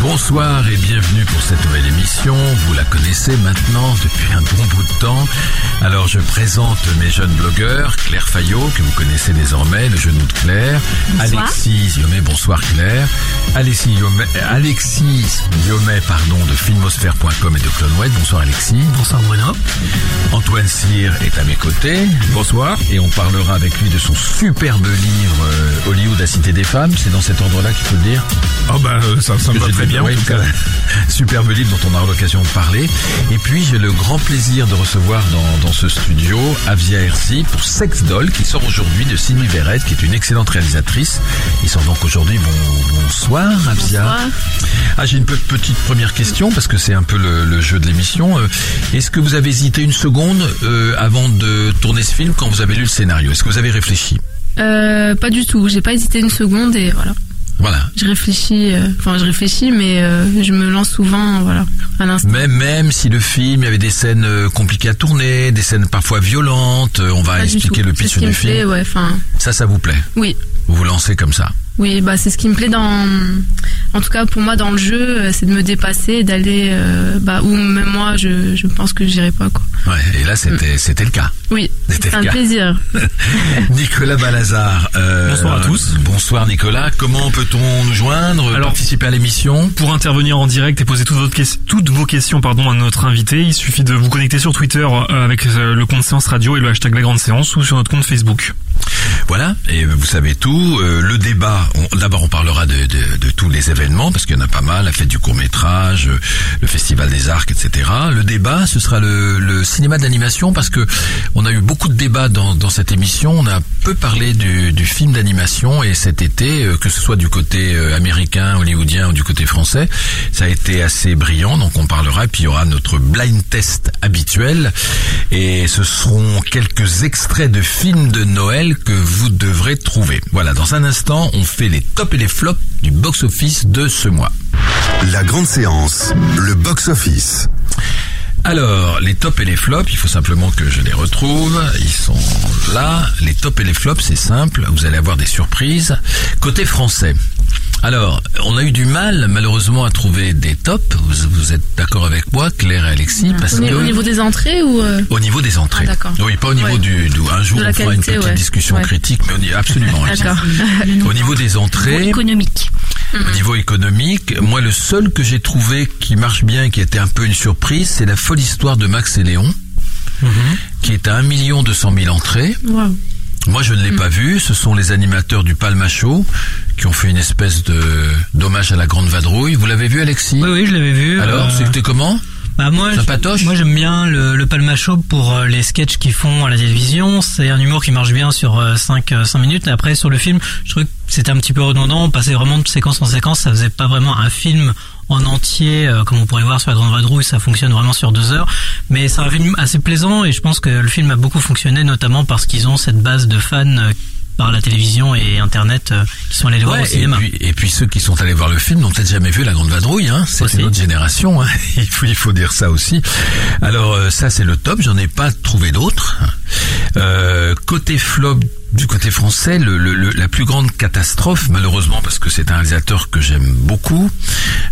Bonsoir et bienvenue pour cette nouvelle émission. Vous la connaissez maintenant depuis un bon bout de temps. Alors je présente mes jeunes blogueurs, Claire Fayot, que vous connaissez désormais, le genou de Claire, Bonsoir. Alexis Yomé, bonsoir Claire, Alexis Yomé, Alexis Yomé, pardon, de filmosphère.com et de Clonewed, bonsoir Alexis. Bonsoir Bruno. Antoine Cyr est à mes côtés. Bonsoir. Et on parlera avec lui de son superbe livre euh, Hollywood, la cité des femmes. C'est dans cet ordre-là qu'il faut le dire Oh bah euh, ça, ça me va très dit, bien. en oui, tout cas. Superbe livre dont on aura l'occasion de parler. Et puis j'ai le grand plaisir de recevoir dans, dans ce studio Avia Hersi pour Sex Doll qui sort aujourd'hui de Sylvie Verrette qui est une excellente réalisatrice. Ils sont donc aujourd'hui bon, bonsoir Avia. Bonsoir. Ah j'ai une pe- petite première question parce que c'est un peu le, le jeu de l'émission. Euh, Est-ce que vous avez hésité une seconde euh, avant de tourner ce film quand vous avez lu le scénario? Est-ce que vous avez réfléchi? Euh, pas du tout. J'ai pas hésité une seconde et voilà. Voilà. Je réfléchis. euh, Enfin, je réfléchis, mais euh, je me lance souvent, voilà, à l'instant. Même, même si le film, il y avait des scènes euh, compliquées à tourner, des scènes parfois violentes, on va Pas expliquer le pitch du film. plaît, ouais. Enfin, Ça, ça vous plaît? Oui, Vous vous lancez comme ça oui. Bah, c'est ce qui me plaît dans. En tout cas, pour moi, dans le jeu, euh, c'est de me dépasser, et d'aller, euh, bah, où même moi, je, je pense que j'irai pas, quoi. Ouais, et là, c'était, c'était le cas. Oui, C'était un cas. plaisir. Nicolas Balazar. euh, Bonsoir à tous. Bonsoir Nicolas. Comment peut-on nous joindre Alors- Participer à l'émission Pour intervenir en direct et poser toutes, votre toutes vos questions pardon, à notre invité, il suffit de vous connecter sur Twitter avec le compte Séance Radio et le hashtag La Grande Séance ou sur notre compte Facebook. Voilà, et vous savez tout. Euh, le débat, d'abord on parlera de, de- de tous les événements, parce qu'il y en a pas mal, la fête du court métrage, le festival des arcs, etc. Le débat, ce sera le, le cinéma d'animation, parce que on a eu beaucoup de débats dans, dans cette émission. On a peu parlé du, du film d'animation, et cet été, euh, que ce soit du côté euh, américain, hollywoodien ou du côté français, ça a été assez brillant. Donc on parlera, et puis il y aura notre blind test habituel, et ce seront quelques extraits de films de Noël que vous devrez trouver. Voilà, dans un instant, on fait les tops et les flops du box-office de ce mois. La Grande Séance, le box-office. Alors, les tops et les flops, il faut simplement que je les retrouve. Ils sont là. Les tops et les flops, c'est simple. Vous allez avoir des surprises. Côté français. Alors, on a eu du mal, malheureusement, à trouver des tops. Vous, vous êtes d'accord avec moi, Claire et Alexis, parce Au, que au niveau des entrées ou euh, au niveau des entrées. Ah, d'accord. oui, pas au niveau Ouais. du, du- Un jour, on fera une petite ouais. discussion Ouais. critique, mais on y absolument. Alexis. D'accord. Au niveau des entrées, économique. au niveau économique, moi le seul que j'ai trouvé qui marche bien, et qui était un peu une surprise, c'est la folle histoire de Max et Léon, qui est à 1 million 200 000 entrées. Waouh. Moi je ne l'ai pas vu, ce sont les animateurs du Palma Show qui ont fait une espèce de d'hommage à la grande vadrouille. Vous l'avez vu Alexis Oui, oui, je l'avais vu. Alors, Euh, c'était comment bah moi, je- moi j'aime bien le, le Palma Show pour euh, les sketchs qu'ils font à la télévision. C'est un humour qui marche bien sur 5 5 minutes. Et après sur le film, je trouve que c'était un petit peu redondant. On passait vraiment de séquence en séquence. Ça faisait pas vraiment un film en entier, euh, comme on pourrait voir sur la Grande Vadrouille. Ça fonctionne vraiment sur deux heures. Mais c'est un film assez plaisant et je pense que le film a beaucoup fonctionné, notamment parce qu'ils ont cette base de fans. euh, par la télévision et internet euh, qui sont allés le voir au et, cinéma. puis, et puis ceux qui sont allés voir le film n'ont peut-être jamais vu La Grande Vadrouille, hein. c'est une autre génération, hein. il, faut, il faut dire ça aussi. Alors euh, ça c'est le top, j'en ai pas trouvé d'autres. Euh, côté flop du côté français, le, le- le- la plus grande catastrophe, malheureusement parce que c'est un réalisateur que j'aime beaucoup,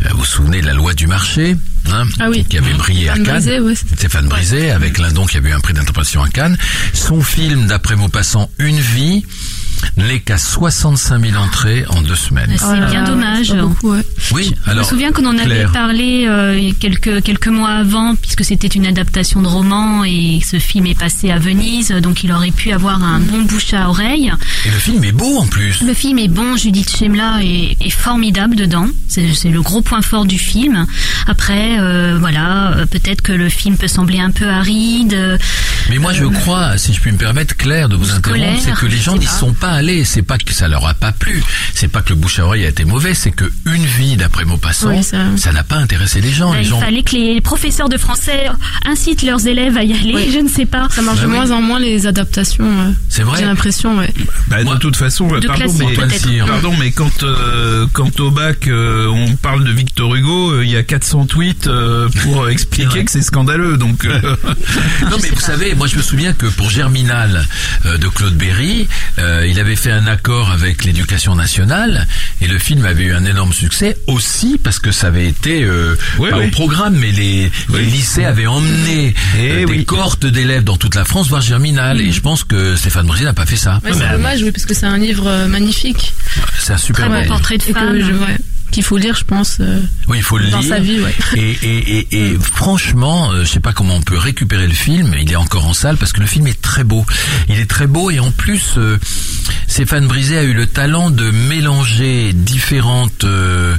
euh, vous vous souvenez de La Loi du Marché, hein, Ah oui. qui avait brillé à Anne Cannes. Brisé, Stéphane Brisé, avec Lindon qui a eu un prix d'interprétation à Cannes. Son film, d'après Maupassant, Une vie, n'est qu'à 65 000 entrées en deux semaines. Oh C'est bien dommage. Oui, Je me souviens qu'on en avait Claire. parlé euh, quelques quelques mois avant, puisque c'était une adaptation de roman et ce film est passé à Venise, donc il aurait pu avoir un bon bouche à oreille. Et le film est beau en plus. Le film est bon, Judith Chemla est, est formidable dedans. C'est le gros point fort du film. Après, euh, voilà, euh, peut-être que le film peut sembler un peu aride. Mais moi, je crois, si je puis me permettre, Claire, de vous Scolaire, interrompre, c'est que les gens n'y sont pas allés. C'est pas que ça leur a pas plu. C'est pas que le bouche à oreille a été mauvais. C'est que une vie d'après Maupassant, Oui, ça- n'a pas intéressé les gens. bah, les il gens. fallait que les professeurs de français incitent leurs élèves à y aller. Oui. Je ne sais pas. Ça marche Bah de oui. moins en moins les adaptations. euh, C'est vrai. J'ai l'impression, ouais. Bah, Moi- de toute façon, De pardon, mais, pardon, quand euh, quand au bac euh, on parle de Victor Hugo, euh, il y a 400 tweets euh, pour expliquer que c'est scandaleux. Donc euh, Non mais vous savez, moi je me souviens que pour Germinal euh, de Claude Berry, euh, il avait fait un accord avec l'éducation nationale et le film avait eu un énorme succès aussi parce que ça avait été euh, Oui, pas oui. au programme mais les, Oui. les lycées avaient emmené Eh euh, des cohortes d'élèves dans toute la France voir Germinal et je pense que Stéphane Brisé n'a pas fait ça. C'est dommage, oui, parce que c'est un livre euh, magnifique. C'est un super Très beau livre. portrait de que femme. je, ouais, qu'il faut lire, je pense, euh, Oui, il faut le dans lire. sa vie, ouais. Et, et, et, et franchement, euh, je sais pas comment on peut récupérer le film. Il est encore en salle parce que le film est très beau. Il est très beau et en plus, euh, Stéphane Brisé a eu le talent de mélanger différentes euh,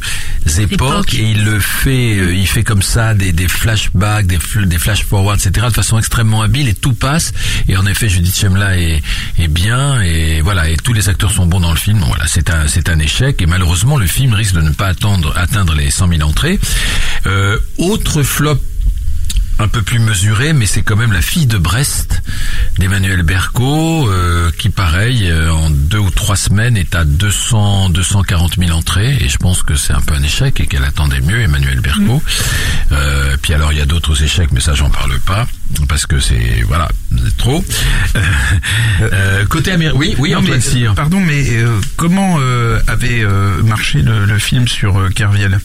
époques et il le fait. il fait comme ça des, des flashbacks, des, des flash forwards, etc. de façon extrêmement habile et tout passe. Et en effet, Judith Chemla est, est bien et voilà. Et tous les acteurs sont bons dans le film. Voilà, c'est un c'est un échec et malheureusement le film risque de ne pas attendre atteindre les 100 000 entrées. Euh, autre flop un peu plus mesuré, mais c'est quand même la fille de Brest d'Emmanuel Berco, euh, qui pareil, euh, en deux ou trois semaines est à 200, 240 000 entrées, et je pense que c'est un peu un échec et qu'elle attendait mieux Emmanuel Berco. Euh, puis alors il y a d'autres échecs, mais ça j'en parle pas parce que c'est voilà c'est trop. Euh, côté américain, oui, oui, non, Antoine mais, Cyr. euh, pardon, mais euh, comment euh, avait euh, marché le, le film sur euh, Kerviel?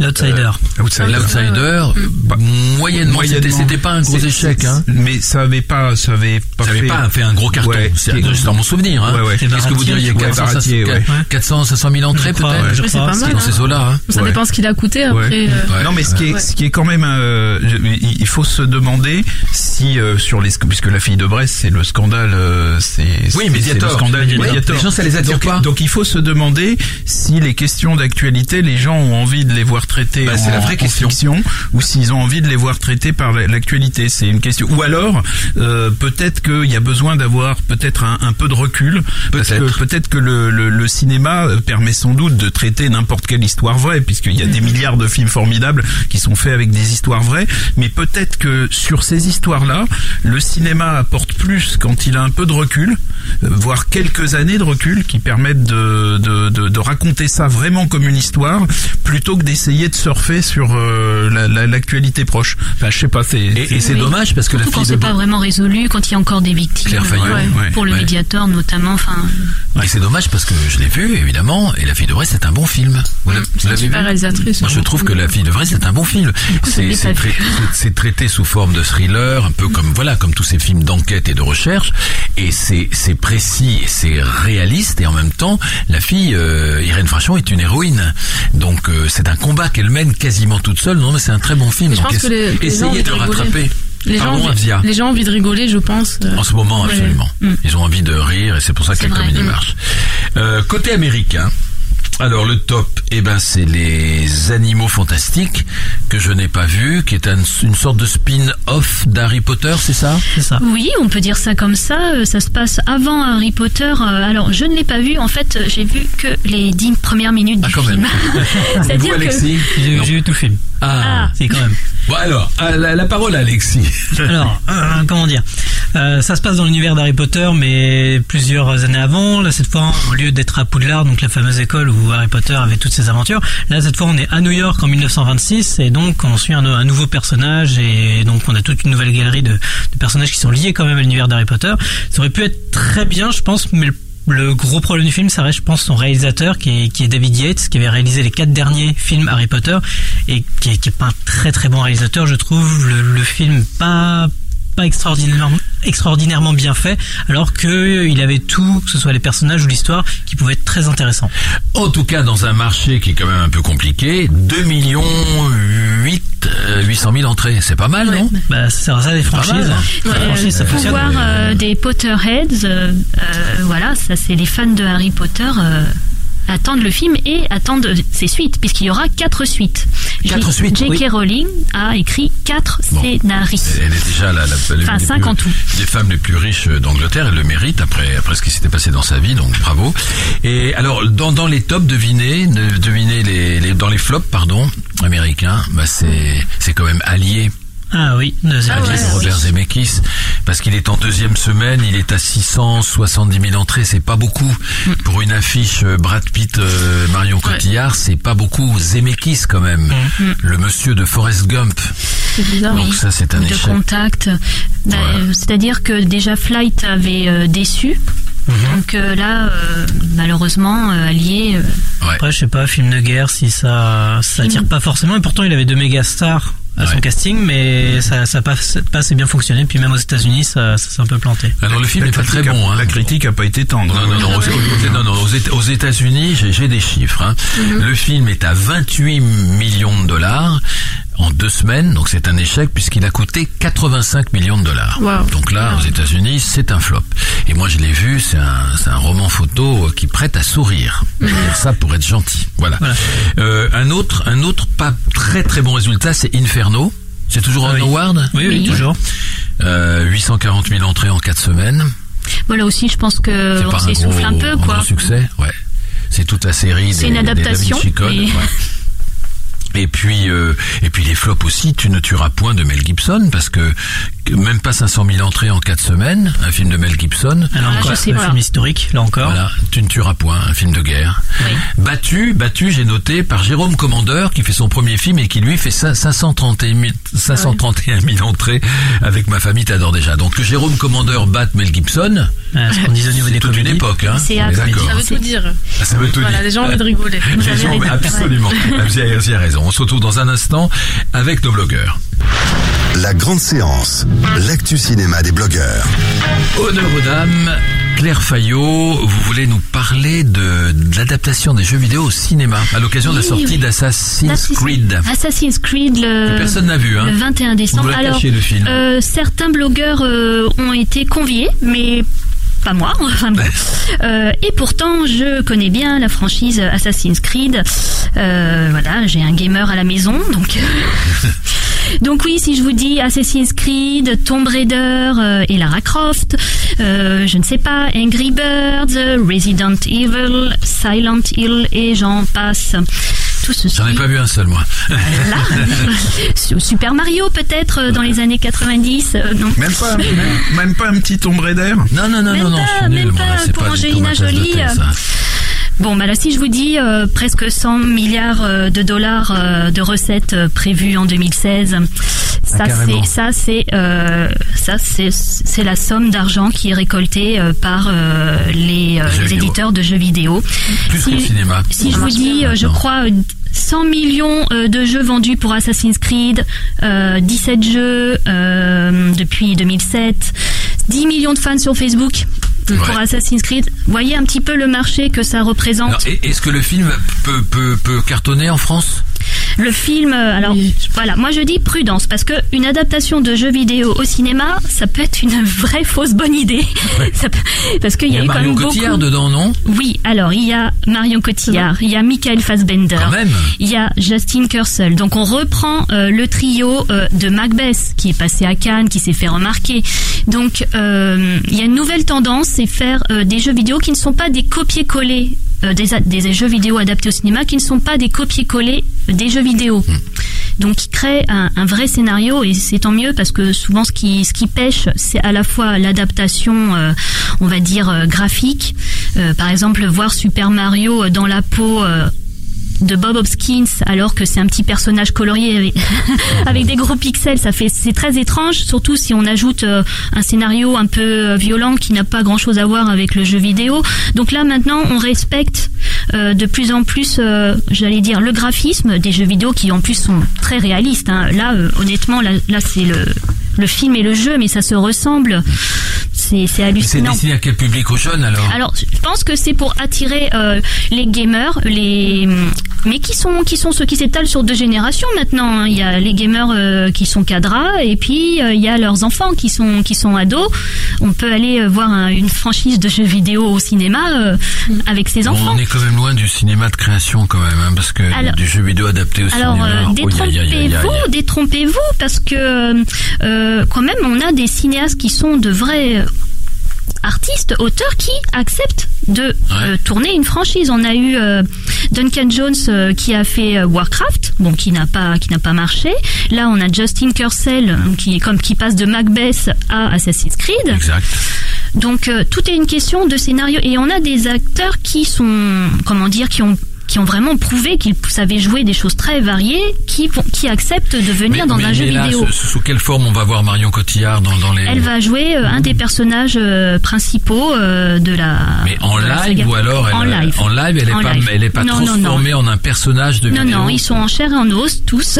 L'outsider. Outsider. L'outsider, bah, moyennement, c'était pas un gros échec, c'est- hein. Mais ça avait pas, ça avait pas Ça fait. n'avait pas fait un gros carton. Ouais, c'est dans mon souvenir. Hein. Ouais, ouais. C'est Qu'est-ce que vous diriez ouais, 400, Baratier, ouais. 400, 500 000 entrées peut-être c'est pas mal. Dans hein. ces eaux-là. Hein. Ça Ouais. dépend ce qu'il a coûté après. Ouais. euh, Non, mais ce qui est, Ouais. ce qui est quand même, euh, il faut se demander si euh, sur les, puisque la fille de Brest, c'est le scandale, euh, c'est Oui, scandale Mediator. les gens, ça les attire pas. donc il faut se demander si les questions d'actualité, les gens ont envie de les voir traitées Bah, en, c'est la vraie en question. fiction, ou s'ils ont envie de les voir traitées par la- l'actualité. C'est une question. Ou alors, euh, peut-être qu'il y a besoin d'avoir peut-être un, un peu de recul, parce que Peut-être. peut-être que le, le, le cinéma euh, permet sans doute de traiter n'importe quelle histoire vraie, puisqu'il y a des milliards de films formidables qui sont faits avec des histoires vraies, mais peut-être que sur ces histoires-là, le cinéma apporte plus quand il a un peu de recul, euh, voire quelques années de recul, qui permettent de, de, de, de raconter ça vraiment comme une histoire, plutôt que d'essayer de surfer sur euh, la- la- l'actualité proche. Enfin, je sais pas, c'est... Et, et c'est Oui. dommage parce que la Surtout quand fille de c'est pas vraiment résolu, quand il y a encore des victimes. Claire Fayot, Ouais. ouais, Pour le ouais. médiateur notamment. Enfin, Et c'est dommage parce que je l'ai vu évidemment et la fille de Brest c'est un bon film. Vous l'avez- vu réalisatrice. Moi, je hein. trouve que La fille de Brest c'est un bon film. C'est l'ai c'est pas vu. trai- c'est- c'est traité sous forme de thriller, un peu comme voilà, comme tous ces films d'enquête et de recherche. Et c'est c'est précis, c'est réaliste et en même temps, la fille euh, Irène Frachon est une héroïne. Donc euh, c'est un combat qu'elle mène quasiment toute seule. Non mais c'est un très bon film. Je Donc pense que les- essayez de rattraper. Les gens, Pardon, envie, les gens ont envie de rigoler, je pense. euh. En ce moment, absolument. Mm. Ils ont envie de rire et c'est pour ça que la comédie Mm. marche. Euh, côté américain, alors le top, eh ben c'est les Animaux Fantastiques que je n'ai pas vu, qui est un- une sorte de spin-off d'Harry Potter, c'est ça? C'est ça. Oui, on peut dire ça comme ça. Euh, Ça se passe avant Harry Potter. Euh, Alors, je ne l'ai pas vu. En fait, euh, j'ai vu que les dix premières minutes Ah du quand film. même. Vous, C'est-à-dire que Alexis? J'ai vu tout le film. Ah. C'est quand même. Bon alors, ah, la, la parole à Alexis. Alors, euh, comment dire? Euh, Ça se passe dans l'univers d'Harry Potter, mais plusieurs années avant. Là, cette fois, au lieu d'être à Poudlard, donc la fameuse école où Harry Potter avait toutes ses aventures, là, cette fois, on est à New York en 1926, et donc on suit un, nouveau personnage, et donc on a toute une nouvelle galerie de, personnages qui sont liés quand même à l'univers d'Harry Potter. Ça aurait pu être très bien, je pense, mais le gros problème du film, ça reste, je pense, son réalisateur, qui est, qui est David Yates, qui avait réalisé les quatre derniers films Harry Potter, et qui est pas un très très bon réalisateur, je trouve. Le, le film pas pas extraordinairement extraordinairement bien fait, alors que euh, il avait tout, que ce soit les personnages ou l'histoire, qui pouvait être très intéressant. En tout cas, dans un marché qui est quand même un peu compliqué, 2 millions 8, euh, 800 000 entrées, c'est pas mal, non? Bah, ça sert à ça les Pas franchises. mal, hein. Euh, franchises, ça le fonctionne. pouvoir euh, des Potterheads, euh, euh, voilà, ça c'est les fans de Harry Potter attendent le film et attendent ses suites, puisqu'il y aura quatre suites. Quatre J- suites, J.K. oui. Rowling a écrit quatre Bon. scénarios. Elle est déjà la, la, l'une Enfin, des cinq plus- en tout. des femmes les plus riches d'Angleterre. Elle le mérite après, après ce qui s'était passé dans sa vie, donc bravo. Et alors, dans, dans les tops, devinez, de- devinez les, les, dans les flops, pardon, américains, bah c'est, c'est quand même allié. Ah oui, deuxième Ah ouais. pièce. Robert Zemeckis, parce qu'il est en deuxième semaine, il est à 670 000 entrées, c'est pas beaucoup. Pour une affiche euh, Brad Pitt, euh, Marion Cotillard, c'est pas beaucoup. Zemeckis quand même, le monsieur de Forrest Gump. C'est bizarre. Donc ça, c'est un de échec. contact. Bah, euh, C'est-à-dire que déjà Flight avait euh, déçu. Mhm. Donc euh, là, euh, malheureusement, euh, Allié, euh, Ouais. Après, je sais pas, film de guerre, si ça, ça attire pas forcément. Et pourtant, il avait deux méga stars à son Ouais. casting, mais ça, ça a pas, pas assez bien fonctionné. Puis même aux États-Unis, ça, ça s'est un peu planté. Alors le film n'est pas très a- bon. Hein. La critique a pas été tendre. Non, non, non, aux, aux- non, non, aux aux États-Unis, j'ai j'ai des chiffres. hein. Le film est à 28 millions de dollars en deux semaines, donc c'est un échec puisqu'il a coûté 85 millions de dollars. Wow. Donc là, aux États-Unis, c'est un flop. Et moi, je l'ai vu, c'est un, c'est un roman photo euh, qui prête à sourire. Je veux dire ça pour être gentil. Voilà. Voilà. Euh, un autre, un autre pas très très bon résultat, c'est Inferno. C'est toujours Ah un oui. award. Oui, oui, Oui. toujours. Euh, 840 000 entrées en quatre semaines. voilà aussi, je pense que on un s'essouffle gros, un peu, quoi. gros succès, ouais. C'est toute la série C'est des, une des Da adaptation, mais- ouais. Et puis, euh, et puis les flops aussi, Tu ne tueras point de Mel Gibson, parce que, même pas 500 000 entrées en 4 semaines, un film de Mel Gibson. Alors Ah, encore, un film historique, là encore. Voilà, Tu ne tueras point, un film de guerre. Oui. Battu, battu, j'ai noté, par Jérôme Commandeur, qui fait son premier film et qui lui fait cin- 531 000, 531 000 entrées avec Ma famille t'adore déjà. Donc que Jérôme Commandeur batte Mel Gibson, Ah, ce qu'on disait au niveau c'est des toute une époque, hein. C'est d'accord. Ça veut tout dire. Ah, Ça veut tout Voilà, dire. les gens ont envie de rigoler. Les gens- absolument. Vous avez raison. On se retrouve dans un instant avec nos blogueurs. La grande séance, l'actu cinéma des blogueurs. Honneur aux dames, Claire Fayot, vous voulez nous parler de, de l'adaptation des jeux vidéo au cinéma à l'occasion de la sortie oui. d'Assassin's Assassin's- Creed. Assassin's Creed, le, personne n'a vu, hein. le 21 On décembre. nous l'a Alors, le film. euh, certains blogueurs euh, ont été conviés, mais pas moi. Enfin, bon. Euh, et pourtant, je connais bien la franchise Assassin's Creed. Euh, voilà, j'ai un gamer à la maison, donc. Donc oui, si je vous dis Assassin's Creed, Tomb Raider euh, et Lara Croft, euh, je ne sais pas, Angry Birds, Resident Evil, Silent Hill et j'en passe. J'en ai pas vu un seul, moi. Là, Su- Super Mario peut-être euh, dans les années 90. euh, non. Même pas, même, même pas un petit Tomb Raider? Non, non, non, Même non, non, pas, nul, même moi, pas pour Angelina Jolie. Bon, bah là, si je vous dis euh, presque 100 milliards euh, de dollars euh, de recettes euh, prévues en 2016, ça Ah, c'est ça c'est euh, ça c'est c'est la somme d'argent qui est récoltée euh, par euh, les, euh, les éditeurs de jeux vidéo. Plus Si- cinéma. Si je vous dis, euh, je crois, euh, 100 millions de jeux vendus pour Assassin's Creed, euh, 17 jeux euh, depuis 2007, 10 millions de fans sur Facebook pour. Assassin's Creed. Voyez un petit peu le marché que ça représente. Est-ce que le film peut, peut, peut cartonner en France? Le film, euh, alors voilà, moi je dis prudence parce que une adaptation de jeux vidéo au cinéma, ça peut être une vraie fausse bonne idée. Ça peut- parce qu'il Il y y a eu quand Marion même Cotillard beaucoup. dedans, non? Oui, alors il y a Marion Cotillard, il y a Michael Fassbender, Quand il y a Justin Kurzel. Donc on reprend euh, le trio euh, de Macbeth qui est passé à Cannes, qui s'est fait remarquer. Donc euh, il y a une nouvelle tendance, c'est faire euh, des jeux vidéo qui ne sont pas des copier-coller des, a- des jeux vidéo adaptés au cinéma, qui ne sont pas des copier-coller des jeux vidéo. Donc qui crée un, un vrai scénario et c'est tant mieux parce que souvent ce qui ce qui pêche c'est à la fois l'adaptation euh, on va dire euh, graphique Euh, par exemple voir Super Mario dans la peau euh, de Bob Hopkins alors que c'est un petit personnage colorié avec, des gros pixels ça fait c'est très étrange surtout si on ajoute euh, un scénario un peu euh, violent qui n'a pas grand chose à voir avec le jeu vidéo donc là maintenant on respecte euh, de plus en plus j'allais dire le graphisme des jeux vidéo qui en plus sont très réalistes hein. là honnêtement là, là c'est le le film et le jeu, mais ça se ressemble. C'est c'est C'est hallucinant. destiné à quel public aux jeunes alors? Alors, je pense que c'est pour attirer euh, les gamers, les mais qui sont qui sont ceux qui s'étalent sur deux générations maintenant. hein. Il y a les gamers euh, qui sont cadras et puis euh, il y a leurs enfants qui sont qui sont ados. On peut aller euh, voir un- une franchise de jeux vidéo au cinéma euh, avec ses enfants. on est quand même loin du cinéma de création quand même, hein, parce que Alors- du jeu vidéo adapté au Alors cinéma. oh, aïe. détrompez-vous, détrompez-vous, parce que euh, quand même on a des cinéastes qui sont de vrais artistes, auteurs qui acceptent de euh, tourner une franchise. On a eu euh, Duncan Jones euh, qui a fait Warcraft, bon qui n'a pas qui n'a pas marché. Là on a Justin Kurcel euh, qui comme qui passe de Macbeth à Assassin's Creed. Exact. Donc tout est une question de scénario et on a des acteurs qui sont comment dire qui ont qui ont vraiment prouvé qu'ils savaient jouer des choses très variées, qui qui acceptent de venir Mais- dans mais- un jeu là, vidéo. sous- Sous quelle forme on va voir Marion Cotillard dans, dans les... Elle va jouer euh, un des personnages euh, principaux euh, de la. Mais en live ou alors elle, en live. En live, elle est En pas, live. elle est pas Non, non, transformée non. en un personnage de Non, vidéo. non, ils sont en chair et en os tous.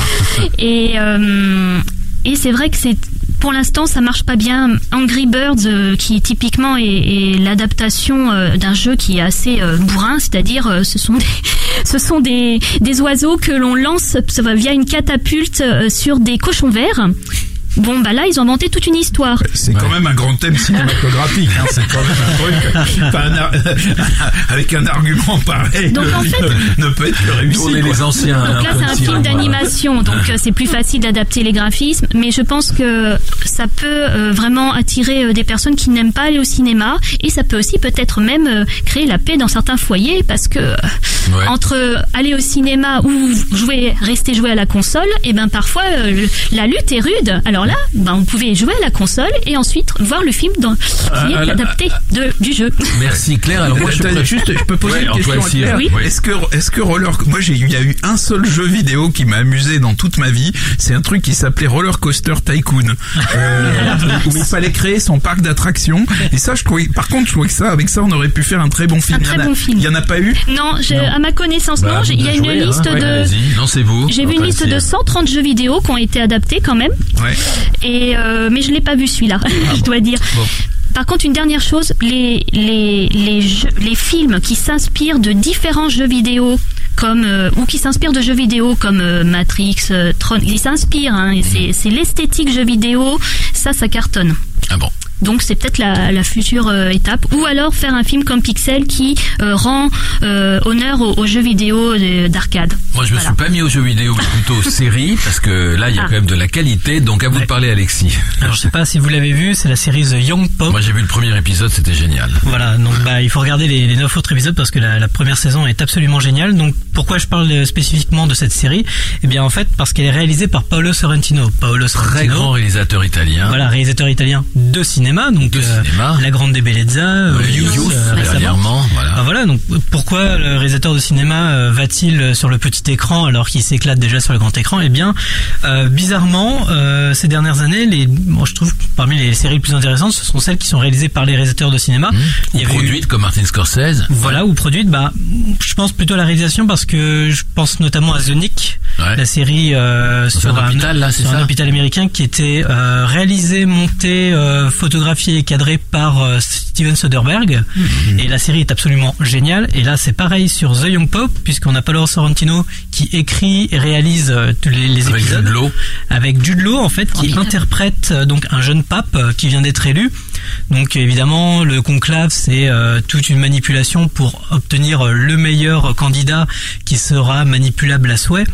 et euh, et c'est vrai que c'est pour l'instant ça marche pas bien. Angry Birds, euh, qui typiquement est, l'adaptation euh, d'un jeu qui est assez euh, bourrin, c'est-à-dire ce sont des ce sont des des oiseaux que l'on lance via une catapulte sur des cochons verts. Bon bah là ils ont inventé toute une histoire. C'est quand même un grand thème cinématographique. hein, c'est quand même un truc. enfin, un ar- avec un argument pareil, Donc, le en fait- ne peut être que réussi. Tourner quoi. les anciens. Donc là, c'est un film d'animation, donc euh, c'est plus facile d'adapter les graphismes, mais je pense que ça peut euh, vraiment attirer euh, des personnes qui n'aiment pas aller au cinéma, et ça peut aussi peut-être même euh, créer la paix dans certains foyers, parce que euh, Ouais. entre aller au cinéma ou jouer, rester jouer à la console, et ben parfois euh, la lutte est rude. Alors là, ben on pouvait jouer à la console et ensuite voir le film dans, qui est Ah, adapté de, du jeu. Merci Claire. Alors moi je juste, peux poser Ouais, une question à Cyr. Claire Oui. Est-ce que, est-ce que roller, moi j'ai, il y a eu un seul jeu vidéo qui m'a amusé dans toute ma vie. C'est un truc qui s'appelait Roller Coaster Tycoon, euh, où il fallait créer son parc d'attractions. Et ça, je trouvais, par contre, je trouvais que ça, avec ça, on aurait pu faire un très bon film. Un Il y en très a- bon film. Il y en a pas eu? Non, je- à ma connaissance, Bah, non. j'ai- Il y a une jouer, hein. liste Ouais, de. allez-y, lancez-vous. J'ai vu une liste de Cyr. 130 jeux vidéo qui ont été adaptés quand même. Ouais. Et euh, mais je l'ai pas vu celui-là, je dois dire. Bon. Par contre, une dernière chose, les les les jeux- les films qui s'inspirent de différents jeux vidéo comme euh, ou qui s'inspirent de jeux vidéo comme euh, Matrix, euh, Tron, ils s'inspirent. Hein, et c'est c'est l'esthétique jeux vidéo, ça ça cartonne. Ah bon. Donc c'est peut-être la, la future euh, étape. Ou alors faire un film comme Pixel qui euh, rend euh, honneur aux, aux jeux vidéo de- d'arcade. Moi, je me Voilà. suis pas mis aux jeux vidéo, mais plutôt aux séries, parce que là, il y a Ah. quand même de la qualité. Donc, à vous de parler, Alexis. Alors je sais pas si vous l'avez vu, c'est la série The Young Pop. Moi, j'ai vu le premier épisode, c'était génial. Voilà, donc bah il faut regarder les, les 9 autres épisodes parce que la, la première saison est absolument géniale. Donc pourquoi je parle euh, spécifiquement de cette série? Eh bien en fait parce qu'elle est réalisée par Paolo Sorrentino. Paolo Très Sorrentino, grand réalisateur italien. voilà, réalisateur italien de cinéma, donc De euh, cinéma. La Grande Bellezza, euh, Ouais, Youth, euh, récemment. voilà. Ah, voilà, donc pourquoi le réalisateur de cinéma euh, va-t-il euh, sur le petit écran alors qu'il s'éclate déjà sur le grand écran Eh bien, euh, bizarrement, euh, ces dernières années, les, moi je trouve que parmi les séries les plus intéressantes, ce sont celles qui sont réalisées par les réalisateurs de cinéma. Mmh. Il Ou y avait eu- produite comme Martin Scorsese. voilà, ou produite, bah, je pense plutôt à la réalisation parce que je pense notamment à The Nick, Ouais. la série euh, sur un hôpital, là, c'est sur un ça hôpital américain qui était euh, réalisé, monté, euh, photographié et cadré par Steven Soderbergh. Mhm. Et la série est absolument géniale. Et là, c'est pareil sur The Young Pop, puisqu'on a Paolo Sorrentino qui écrit et réalise euh, tous les, les Avec épisodes Jude Law. avec Jude Law en fait qui interprète euh, donc un jeune pape euh, qui vient d'être élu. Donc évidemment le conclave c'est euh, toute une manipulation pour obtenir le meilleur candidat qui sera manipulable à souhait.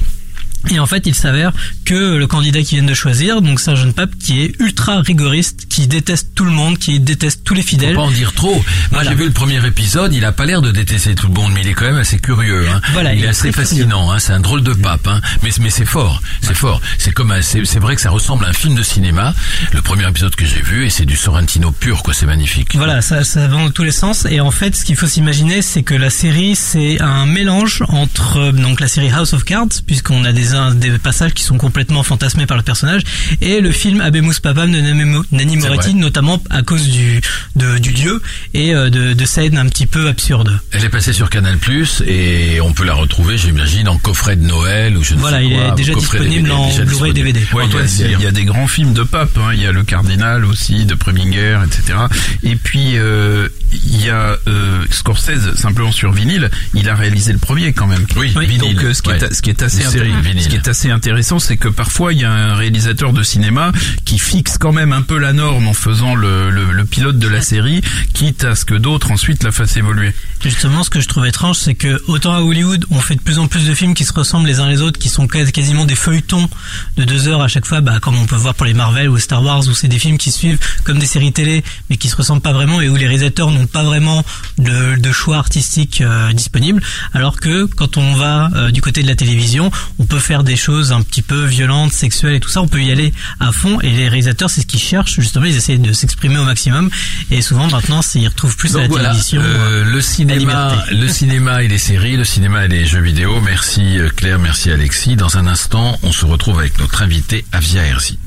Et en fait, il s'avère que le candidat qui vient de choisir, donc c'est un jeune pape qui est ultra rigoriste, qui déteste tout le monde, qui déteste tous les Faut fidèles. pas en dire trop. Moi, Voilà. j'ai vu le premier épisode. Il a pas l'air de détester tout le monde, mais il est quand même assez curieux. Hein. Voilà, il il est est assez fascinant. Hein. C'est un drôle de pape. Hein. Mais mais c'est fort. C'est fort. C'est comme c'est vrai que ça ressemble à un film de cinéma. Le premier épisode que j'ai vu et c'est du Sorrentino pur quoi. C'est magnifique. Voilà, ça, ça va dans tous les sens. Et en fait, ce qu'il faut s'imaginer, c'est que la série, c'est un mélange entre euh, donc la série House of Cards, puisqu'on a des des, passages qui sont complètement fantasmés par le personnage. Et le film Abemus Papam de Nani Moretti, notamment à cause du, de- du dieu et euh, de, de scènes un petit peu absurdes. Elle est passée sur Canal Plus et on peut la retrouver, j'imagine, en coffret de Noël ou je ne Voilà, sais il quoi, est déjà coffret disponible en déjà Blu-ray disponible. DVD. Ouais, il y a- Antoine il y, a- Cyr. il y a des grands films de pape. hein. Il y a Le Cardinal aussi de Preminger, etc. Et puis euh, il y a euh, Scorsese simplement sur vinyle. Il a réalisé le premier quand même. Oui, Donc vinyle, euh, ce qui ouais. est ce qui est assez Une série, intér- vinyle. ce qui est assez intéressant, c'est que parfois il y a un réalisateur de cinéma qui fixe quand même un peu la norme en faisant le, le, le pilote de la série, quitte à ce que d'autres ensuite la fassent évoluer. Justement, ce que je trouve étrange, c'est que autant à Hollywood, on fait de plus en plus de films qui se ressemblent les uns les autres, qui sont quas- quasiment des feuilletons de deux heures à chaque fois, bah, comme on peut voir pour les Marvel ou Star Wars, où c'est des films qui suivent comme des séries télé, mais qui se ressemblent pas vraiment et où les réalisateurs n'ont pas vraiment de, de choix artistique euh, disponible. Alors que quand on va euh, du côté de la télévision, on peut faire des choses un petit peu violentes, sexuelles et tout ça. On peut y aller à fond. Et les réalisateurs, c'est ce qu'ils cherchent justement. Ils essaient de s'exprimer au maximum. Et souvent, maintenant, ils retrouvent plus à la voilà, télévision. euh, le cinéma, liberté. le cinéma et les séries, le cinéma et les jeux vidéo. Merci euh, Claire, merci Alexis. Dans un instant, on se retrouve avec notre invité Avia Herzi.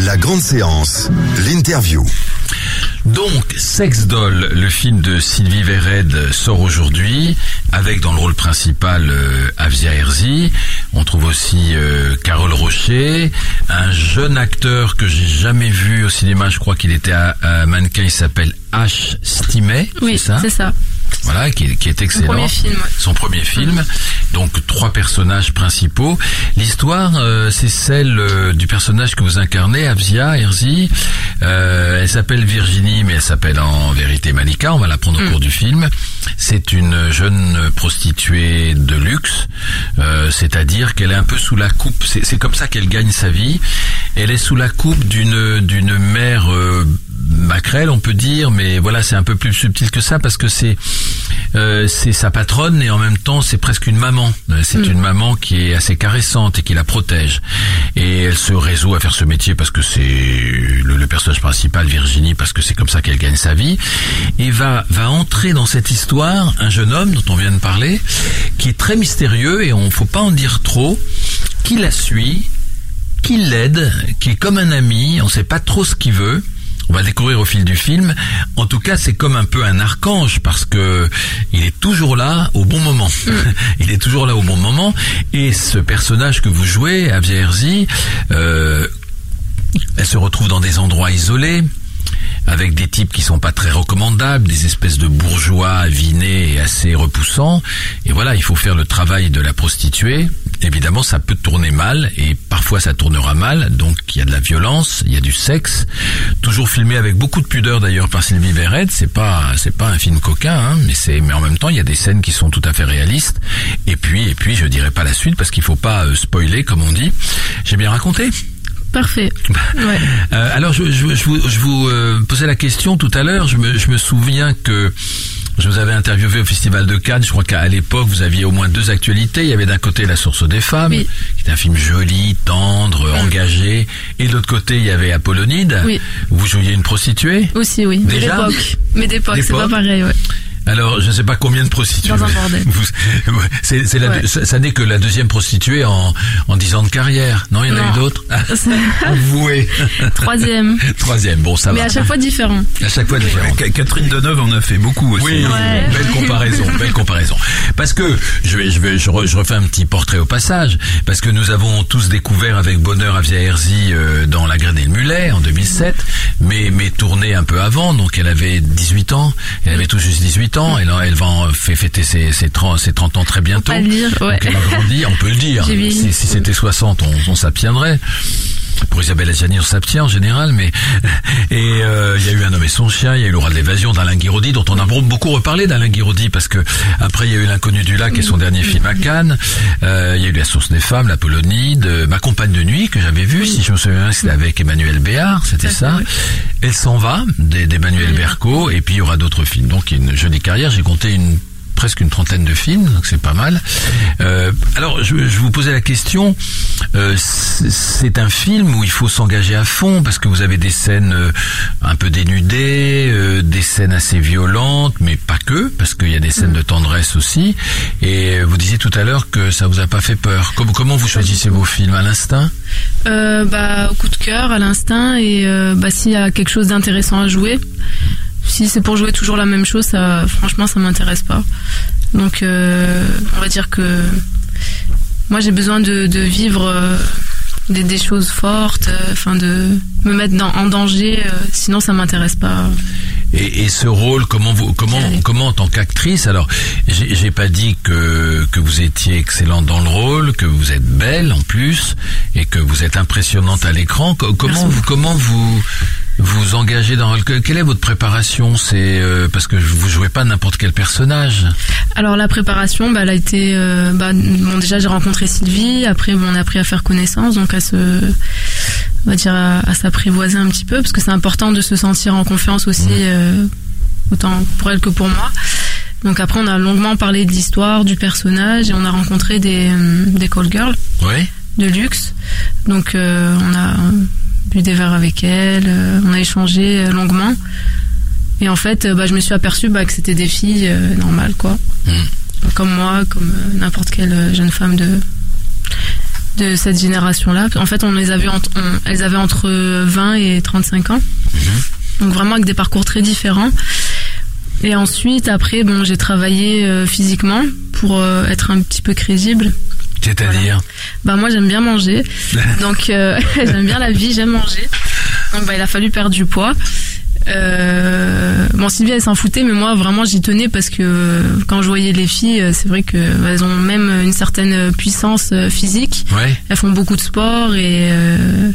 La grande séance, l'interview. Donc, Sex Doll, le film de Sylvie Vered sort aujourd'hui, avec dans le rôle principal euh, Avia Herzi. On trouve aussi euh, Carole Rocher, un jeune acteur que j'ai jamais vu au cinéma. Je crois qu'il était à, à mannequin. Il s'appelle H. Stimet. Oui, c'est ça. Voilà, qui, est- qui est excellent. premier film. Son premier film. Donc trois personnages principaux. L'histoire, euh, c'est celle euh, du personnage que vous incarnez, Avzia Herzi. Euh, elle s'appelle Virginie, mais elle s'appelle en vérité Malika. On va l'apprendre au cours du film. C'est une jeune prostituée de luxe, euh, c'est-à-dire qu'elle est un peu sous la coupe. C'est c'est comme ça qu'elle gagne sa vie. Elle est sous la coupe d'une d'une mère euh, maquerelle, on peut dire, mais voilà, c'est un peu plus subtil que ça parce que c'est euh, c'est sa patronne et en même temps c'est presque une maman. Euh, C'est une maman qui est assez caressante et qui la protège. Et elle se résout à faire ce métier parce que c'est le, le personnage principal, Virginie, parce que c'est comme ça qu'elle gagne sa vie. Et va va entrer dans cette histoire un jeune homme dont on vient de parler, qui est très mystérieux et on faut pas en dire trop, qui la suit, qui l'aide, qui est comme un ami, on ne sait pas trop ce qu'il veut. On va le découvrir au fil du film. En tout cas, c'est comme un peu un archange parce que il est toujours là au bon moment. il est toujours là au bon moment. Et ce personnage que vous jouez, Avia Herzi, euh, elle se retrouve dans des endroits isolés avec des types qui sont pas très recommandables, des espèces de bourgeois avinés et assez repoussants. Et voilà, il faut faire le travail de la prostituée. Évidemment, ça peut tourner mal et parfois ça tournera mal. Donc il y a de la violence, il y a du sexe, toujours filmé avec beaucoup de pudeur d'ailleurs par Sylvie Verret. C'est pas c'est pas un film coquin, hein, mais c'est mais en même temps il y a des scènes qui sont tout à fait réalistes. Et puis et puis je dirais pas la suite parce qu'il faut pas euh, spoiler comme on dit. J'ai bien raconté? Parfait. Ouais. Euh, alors, je, je, je vous, je vous, euh, posais la question tout à l'heure. Je me, je me souviens que je vous avais interviewé au Festival de Cannes. Je crois qu'à l'époque, vous aviez au moins deux actualités. Il y avait d'un côté La Source des Femmes, Oui. qui est un film joli, tendre, engagé. Et de l'autre côté, il y avait Apollonide. Oui. Où vous jouiez une prostituée? Aussi, oui. Mais Déjà? d'époque. Mais d'époque, c'est pas pareil, ouais. Alors, je ne sais pas combien de prostituées. Dans un bordel. C'est, c'est la Ouais. deux- ça, ça n'est que la deuxième prostituée en, en 10 ans de carrière. Non, il y en a eu d'autres? Ah, Avouez. Troisième. Troisième. Bon, ça Mais va. à chaque fois différent. À chaque fois différent. Ca- Catherine Deneuve en a fait beaucoup aussi. Oui, Ouais. belle comparaison, belle comparaison. Parce que je vais, je vais, je, re- je refais un petit portrait au passage, parce que nous avons tous découvert avec bonheur Avia Herzi euh, dans La Graine et le Mulet en 2007, mais mais tournée un peu avant, donc elle avait 18 ans, elle avait tout juste 18 ans, elle, en- elle va en fêter ses, ses 30, ses 30 ans très bientôt. pas le dire, ouais. Donc elle a grandi, on peut le dire. Si, si c'était 60, on, on s'abstiendrait. Pour Isabelle Adjani, on s'abstient en général, mais et euh, il y a eu un homme et son chien, il y a eu l'aura de l'évasion d'Alain Guiraudy, dont on a beaucoup reparlé d'Alain Guiraudy parce que après il y a eu l'inconnu du lac et son dernier film à Cannes. Euh, il y a eu la source des femmes, la Polonide, euh, ma compagne de nuit que j'avais vue, si je me souviens, bien, c'était avec Emmanuel Béard, c'était ça. Elle s'en va, d'Emmanuel Berco, et puis il y aura d'autres films. Donc une jolie carrière. J'ai compté une presque une trentaine de films, donc c'est pas mal. Euh, alors, je, vous posais la question. euh, c'est un film où il faut s'engager à fond parce que vous avez des scènes euh, un peu dénudées, des scènes assez violentes, mais pas que, parce qu'il y a des scènes de tendresse aussi. Et vous disiez tout à l'heure que ça vous a pas fait peur. Comment, comment vous choisissez vos films? À l'instinct? Bah, au coup de cœur, à l'instinct, et bah, s'il y a quelque chose d'intéressant à jouer. Si c'est pour jouer toujours la même chose, ça, franchement, ça m'intéresse pas. Donc, euh, on va dire que moi, j'ai besoin de, de vivre euh, des, des choses fortes, euh, enfin, de me mettre dans, en danger. sinon, ça m'intéresse pas. Et, et ce rôle, comment vous, comment, comment en tant qu'actrice Alors, j'ai pas dit que que vous étiez excellente dans le rôle, que vous êtes belle en plus, et que vous êtes impressionnante à l'écran. Co- Comment vous, comment vous vous engagez dans le que- Quelle est votre préparation C'est euh, parce que vous jouez pas n'importe quel personnage. Alors la préparation, bah, elle a été, euh, bah, bon déjà j'ai rencontré Sylvie, après bon, on a appris à faire connaissance, donc à se, on va dire à, à s'apprivoiser un petit peu, parce que c'est important de se sentir en confiance aussi, euh, autant pour elle que pour moi. Donc après on a longuement parlé de l'histoire, du personnage, et on a rencontré des, des call girls Oui. de luxe. Donc on a bu des verres avec elle, euh, on a échangé euh, longuement. Et en fait, euh, bah, je me suis aperçue bah, que c'était des filles euh, normales, quoi. Comme moi, comme euh, n'importe quelle jeune femme de de cette génération-là. En fait, on les avait entre, on- elles avaient entre 20 et 35 ans. Donc vraiment avec des parcours très différents. Et ensuite, après, bon, j'ai travaillé euh, physiquement pour être un petit peu crédible. C'est-à-dire Bah moi j'aime bien manger, donc euh, j'aime bien la vie, j'aime manger. Donc bah il a fallu perdre du poids. Euh, bon Sylvie elle s'en foutait, mais moi vraiment j'y tenais parce que euh, quand je voyais les filles, euh, c'est vrai que bah, ont même une certaine puissance euh, physique. Ouais. Elles font beaucoup de sport et, euh,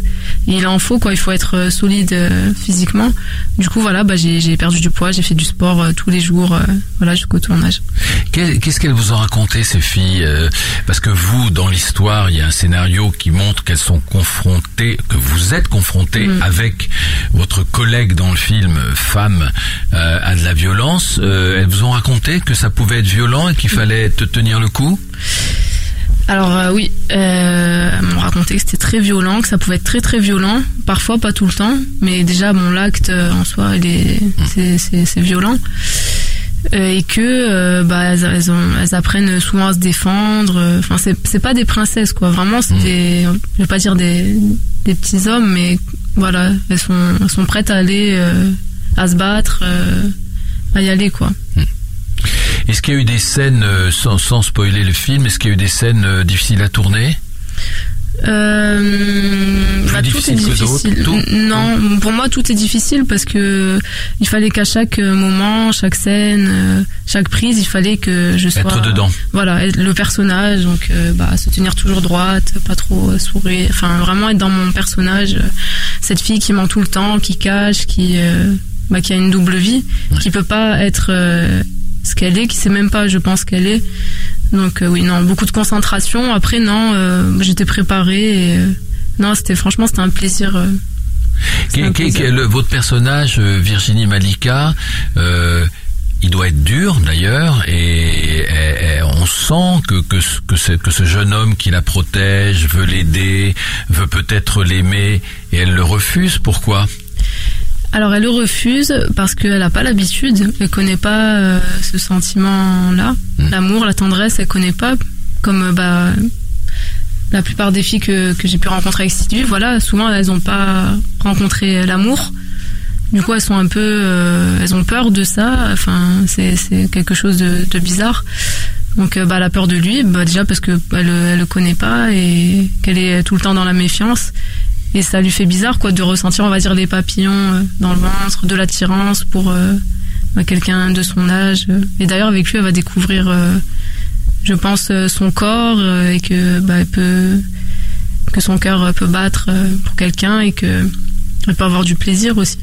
il en faut quoi. Il faut être solide physiquement. Du coup voilà, bah j'ai perdu du poids, j'ai fait du sport tous les jours, voilà jusqu'au tournage. Qu'est-ce qu'elles vous ont raconté ces filles Parce que vous, dans l'histoire, il y a un scénario qui montre qu'elles sont confrontées, que vous êtes confrontées Mm. avec votre collègue dans le film, femme, euh, à de la violence. Euh, elles vous ont raconté que ça pouvait être violent et qu'il fallait te tenir le coup? Alors euh, oui, euh, elles m'ont raconté que c'était très violent, que ça pouvait être très très violent, parfois pas tout le temps, mais déjà bon l'acte euh, en soi il est c'est c'est c'est violent. Euh, et que euh, bah elles, elles, ont- elles apprennent souvent à se défendre. euh, Enfin c'est c'est pas des princesses quoi, vraiment c'est des je vais pas dire des des petits hommes, mais voilà elles sont prêtes à aller euh, à se battre, euh, à y aller quoi. Est-ce qu'il y a eu des scènes, euh, sans, spoiler le film, est-ce qu'il y a eu des scènes difficiles à tourner? Euh, bah, tout est difficile tout Non, pour moi tout est difficile parce que il fallait qu'à chaque moment, chaque scène, euh, chaque prise, il fallait que je sois Être dedans. Voilà, être le personnage, donc euh, bah, se tenir toujours droite, pas trop euh, sourire, enfin vraiment être dans mon personnage, euh, cette fille qui ment tout le temps, qui cache, qui euh, bah, qui a une double vie, qui peut pas être euh, ce qu'elle est, qui sait même pas, je pense qu'elle est. Donc euh, oui, non, beaucoup de concentration. Après, non, euh, j'étais préparée. Et, euh, non, c'était franchement, c'était un plaisir. c'était Quel- un quel- plaisir. quel- le- votre personnage, Virginie Malika, il doit être dur d'ailleurs, et, et- et on sent que, que, que ce jeune homme qui la protège veut l'aider, veut peut-être l'aimer, et elle le refuse. Pourquoi? Alors, elle le refuse parce qu'elle n'a pas l'habitude. Elle connaît pas euh, ce sentiment-là, l'amour, la tendresse. Elle connaît pas. Comme euh, bah la plupart des filles que, que j'ai pu rencontrer avec Sylvie, voilà, souvent elles n'ont pas rencontré l'amour. Du coup, elles sont un peu, euh, elles ont peur de ça. Enfin, c'est c'est quelque chose de, de bizarre. Donc, euh, bah, elle a peur de lui, bah, déjà parce que elle, elle le connaît pas et qu'elle est tout le temps dans la méfiance. Et ça lui fait bizarre, quoi, de ressentir, on va dire, des papillons euh, dans le ventre, de l'attirance pour euh, bah, quelqu'un de son âge. Et d'ailleurs, avec lui, elle va découvrir, euh, je pense, son corps et que bah, que son cœur peut battre pour quelqu'un et que elle peut avoir du plaisir aussi.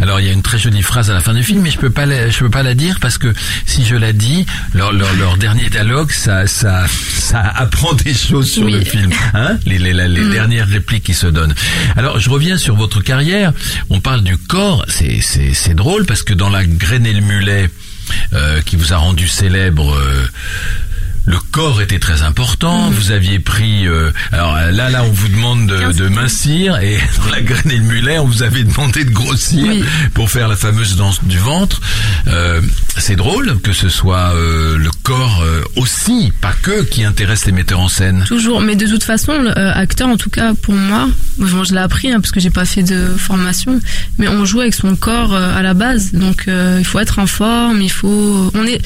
Alors il y a une très jolie phrase à la fin du film, mais je peux pas la, je peux pas la dire parce que si je la dis, leur, leur, leur dernier dialogue, ça, ça, ça apprend des choses sur Oui. le film, hein les, les, les Mm. dernières répliques qui se donnent. Alors je reviens sur votre carrière. On parle du corps, c'est, c'est, c'est drôle parce que dans La Graine et le Mulet, euh, qui vous a rendu célèbre. euh, le corps était très important. Vous aviez pris. euh, alors là, là, on vous demande de, de mincir et dans la graine et le mulet, on vous avait demandé de grossir Oui. pour faire la fameuse danse du ventre. Euh, c'est drôle que ce soit euh, le corps euh, aussi, pas que, qui intéresse les metteurs en scène. Toujours, mais de toute façon, euh, acteur, en tout cas pour moi, bon, je l'ai appris hein, parce que j'ai pas fait de formation, mais on joue avec son corps euh, à la base, donc euh, il faut être en forme, il faut, on est,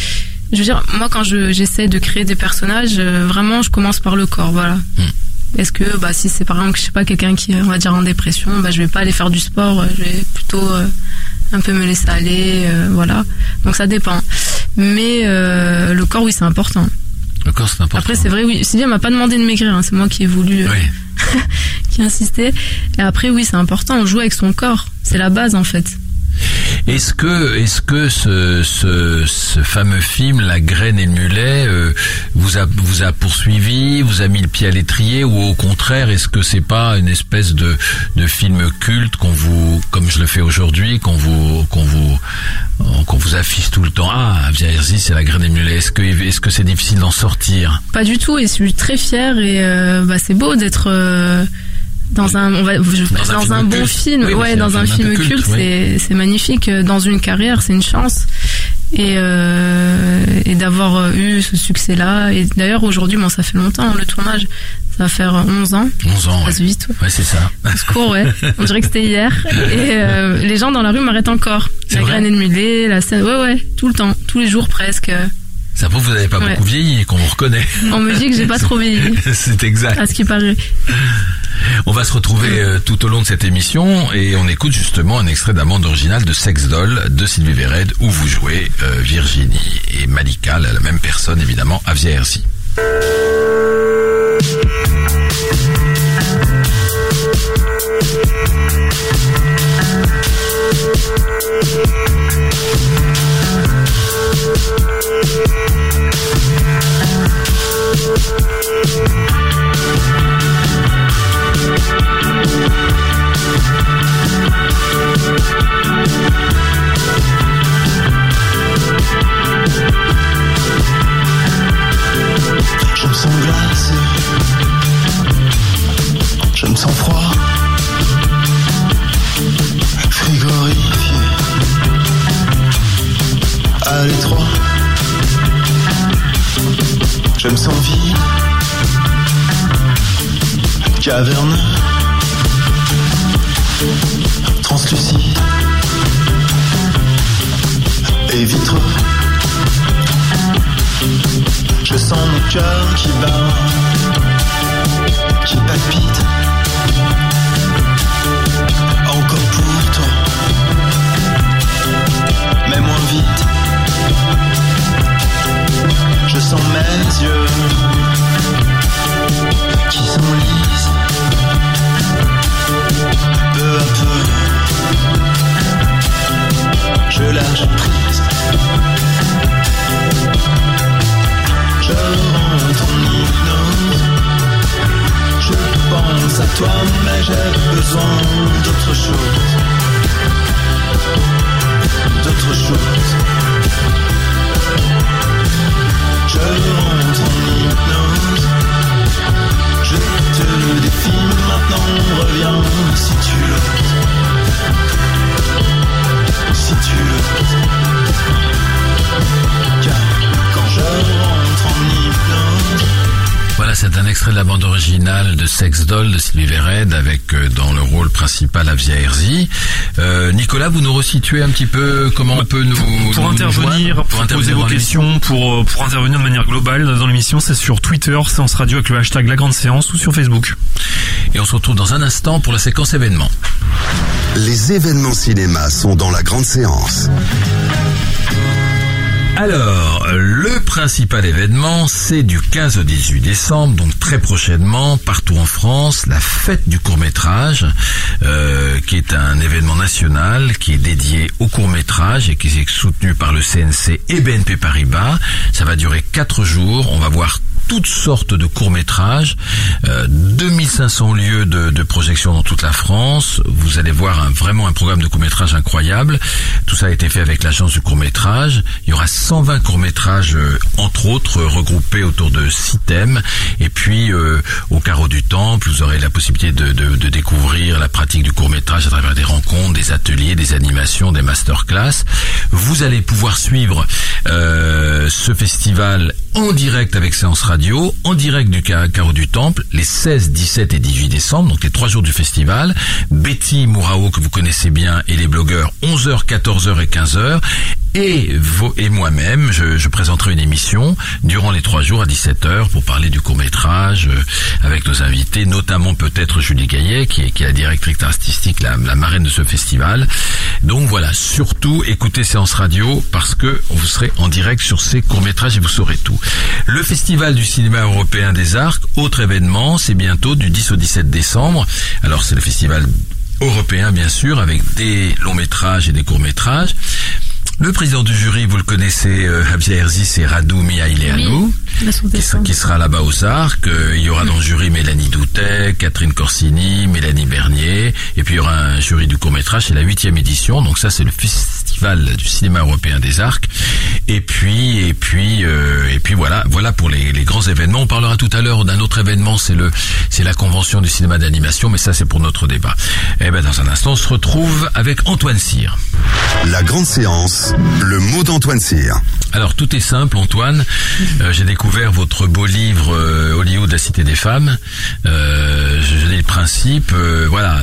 je veux dire, moi quand je j'essaie de créer des personnages, euh, vraiment, je commence par le corps, voilà. Est-ce que, bah, si c'est par exemple, je sais pas, quelqu'un qui est, on va dire, en dépression, bah, je vais pas aller faire du sport, euh, je vais plutôt euh, un peu me laisser aller, euh, voilà. Donc ça dépend. Mais le corps, oui, c'est important. Le corps, c'est important. Après, c'est vrai, oui. Sylvia m'a pas demandé de maigrir, hein, c'est moi qui ai voulu, Oui. qui insisté. Et après, oui, c'est important, on joue avec son corps. C'est la base, en fait. Est-ce que, est-ce que ce, ce, fameux film, La graine et le mulet, euh, vous a, vous a poursuivi, vous a mis le pied à l'étrier, ou au contraire, est-ce que c'est pas une espèce de, de film culte qu'on vous, comme je le fais aujourd'hui, qu'on vous, vous, vous affiche tout le temps? Ah, Herzi, c'est La graine et le mulet. Est-ce que, est-ce c'est difficile d'en sortir? Pas du tout, et je suis très fière, et euh, bah, c'est beau d'être euh, dans un, on va, je- Dans un dans film un bon film, Oui, ouais, dans un un film culte, culte, c'est, c'est magnifique. Dans une carrière, c'est une chance. Et, euh, et d'avoir eu ce succès-là. Et d'ailleurs, aujourd'hui, bon, ça fait longtemps, hein, le tournage. Ça va faire 11 ans. 11 ans. Ça Ouais, passe vite, ouais. Ouais, c'est ça. Se court, ouais. On dirait que c'était hier. Et euh, les gens dans la rue m'arrêtent encore. La graine et le mulet, la scène, ouais, ouais, tout le temps, tous les jours presque. Ça prouve que vous n'avez pas Ouais. beaucoup vieilli et qu'on vous reconnaît. On me dit que j'ai pas trop vieilli, c'est exact. à ce qui paraît. On va se retrouver euh, tout au long de cette émission et on écoute justement un extrait d'un bande original de Sex Doll de Sylvie Vered où vous jouez euh, Virginie et Malika, la même personne évidemment, Avia Herzi. Je me sens vide. Caverneux. Translucide. Et vitreux. Je sens mon cœur qui bat, qui palpite. Mes yeux qui s'enlisent peu à peu. Je lâche prise. Je rentre en hypnose. Je pense à toi, mais j'ai besoin d'autre chose. Extrait de la bande originale de Sex Doll de Sylvie Vered avec euh, dans le rôle principal Avia Herzi. Euh, Nicolas, vous nous resituez un petit peu comment on peut nous Pour nous intervenir, pour, poser vos questions, pour, euh, pour intervenir de manière globale dans l'émission, c'est sur Twitter, séance radio avec le hashtag la grande séance ou sur Facebook. Et on se retrouve dans un instant pour la séquence événement. Les événements cinéma sont dans la grande séance. Alors, le principal événement, c'est du 15 au 18 décembre, donc très prochainement, partout en France, la fête du court-métrage, euh, qui est un événement national qui est dédié au court-métrage et qui est soutenu par le CNC et BNP Paribas. Ça va durer quatre jours. On va voir toutes sortes de courts-métrages, euh, 2500 lieux de, de projection dans toute la France. Vous allez voir un, vraiment un programme de courts-métrages incroyable. Tout ça a été fait avec l'agence du court-métrage. Il y aura 120 courts-métrages, euh, entre autres, regroupés autour de six thèmes. Et puis, euh, au carreau du temple, vous aurez la possibilité de, de- de découvrir la pratique du court-métrage à travers des rencontres, des ateliers, des animations, des masterclass. Vous allez pouvoir suivre euh, ce festival en direct avec Séance Radio, en direct du Ca- Carreau du Temple, les 16, 17 et 18 décembre, donc les trois jours du festival. Betty Mourao, que vous connaissez bien, et les blogueurs, 11h, 14h et 15h. Et, vos- et moi-même, je, présenterai une émission durant les trois jours à 17h pour parler du court-métrage euh, avec nos invités, notamment peut-être Julie Gaillet, qui est, qui est la directrice artistique, la, la marraine de ce festival. Donc voilà, surtout écoutez Séance Radio parce que vous serez en direct sur ces courts-métrages et vous saurez tout. Le Festival du cinéma européen des arcs, autre événement, c'est bientôt du 10 au 17 décembre. Alors c'est le festival européen bien sûr avec des longs métrages et des courts métrages. Le président du jury, vous le connaissez, euh, Javier Herzi, c'est Radou qui, sera- femmes. qui sera là-bas aux arcs. Euh, il y aura dans le jury Mélanie Doutet, Catherine Corsini, Mélanie Bernier, et puis il y aura un jury du court-métrage, c'est la huitième édition, donc ça c'est le festival du cinéma européen des arcs. Et puis, et puis, euh, et puis voilà, voilà pour les, les grands événements. On parlera tout à l'heure d'un autre événement, c'est le, c'est la convention du cinéma d'animation, mais ça c'est pour notre débat. Et ben dans un instant, on se retrouve avec Antoine Cyr. La grande séance, le mot d'Antoine Cyr. Alors tout est simple, Antoine. Euh, J'ai découvert votre beau livre euh, Hollywood, la cité des femmes. Euh, je, je dis le principe. voilà,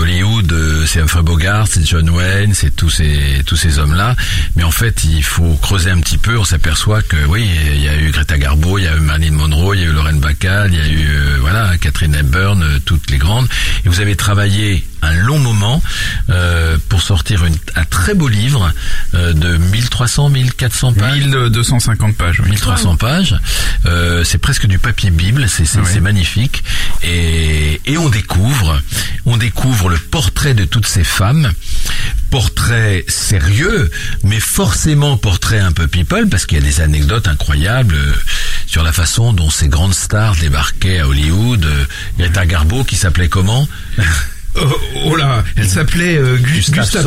Hollywood, c'est Humphrey Bogart, c'est John Wayne, c'est tous ces tous ces hommes-là. Mais en fait, il faut creuser un petit peu. On s'aperçoit que oui, il y a eu Greta Garbo, il y a eu Marilyn Monroe, il y a eu Lorraine Bacall, il y a eu euh, voilà Catherine Hepburn, euh, toutes les grandes. Et vous avez travaillé un long moment euh, pour sortir une, un très beau livre euh, de 1300, 1400 pages. 1250 pages. oui. 1300 pages. Euh, c'est presque du papier bible, c'est c'est magnifique. Et, et on découvre, on découvre le portrait de toutes ces femmes. Portrait sérieux, mais forcément portrait un peu people, parce qu'il y a des anecdotes incroyables euh, sur la façon dont ces grandes stars débarquaient à Hollywood. Euh, Greta Garbo, qui s'appelait comment? Oh, oh là, elle s'appelait euh, Gus- Gustafsson.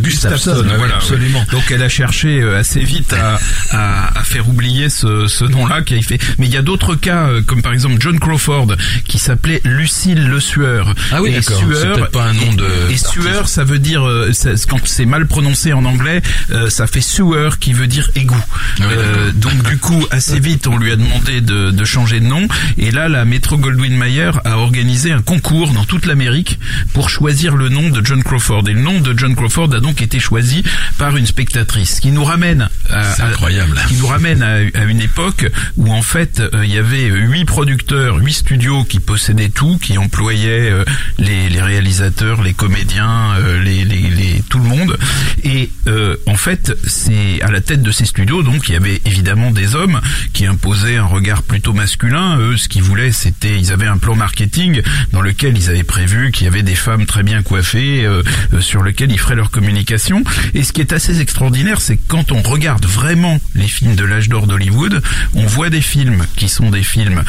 Gustafsson. Gustafsson, oui, voilà, absolument. Donc elle a cherché euh, assez vite à, à, à faire oublier ce, ce nom-là qui a fait. Mais il y a d'autres cas, euh, comme par exemple John Crawford, qui s'appelait Lucille Le Sueur. Ah oui, d'accord. C'est Sueur, peut-être pas un nom de- Et, et Sueur, ça veut dire euh, ça- quand c'est mal prononcé en anglais, euh, ça fait sewer qui veut dire égout. Ah oui, Euh, donc du coup, assez vite, on lui a demandé de, de changer de nom. Et là, la Metro Goldwyn Mayer a organisé un concours dans toute l'Amérique pour choisir le nom de John Crawford. Et le nom de John Crawford a donc été choisi par une spectatrice, ce qui nous ramène à, C'est à- incroyable. qui nous ramène à, à une époque où en fait euh, il y avait huit producteurs, huit studios qui possédaient tout, qui employaient euh, les, les réalisateurs, les comédiens, euh, les, les, les- tout le monde. Et euh, en fait, c'est à la tête de ces studios, donc il y avait évidemment des hommes qui imposaient un regard plutôt masculin. Eux, ce qu'ils voulaient, c'était, ils avaient un plan marketing dans lequel ils avaient prévu qu'il y avait des femmes très bien coiffées, euh, euh, sur lequel ils feraient leur communication. Et ce qui est assez extraordinaire, c'est que quand on regarde vraiment les films de l'âge d'or d'Hollywood, on voit des films qui sont des films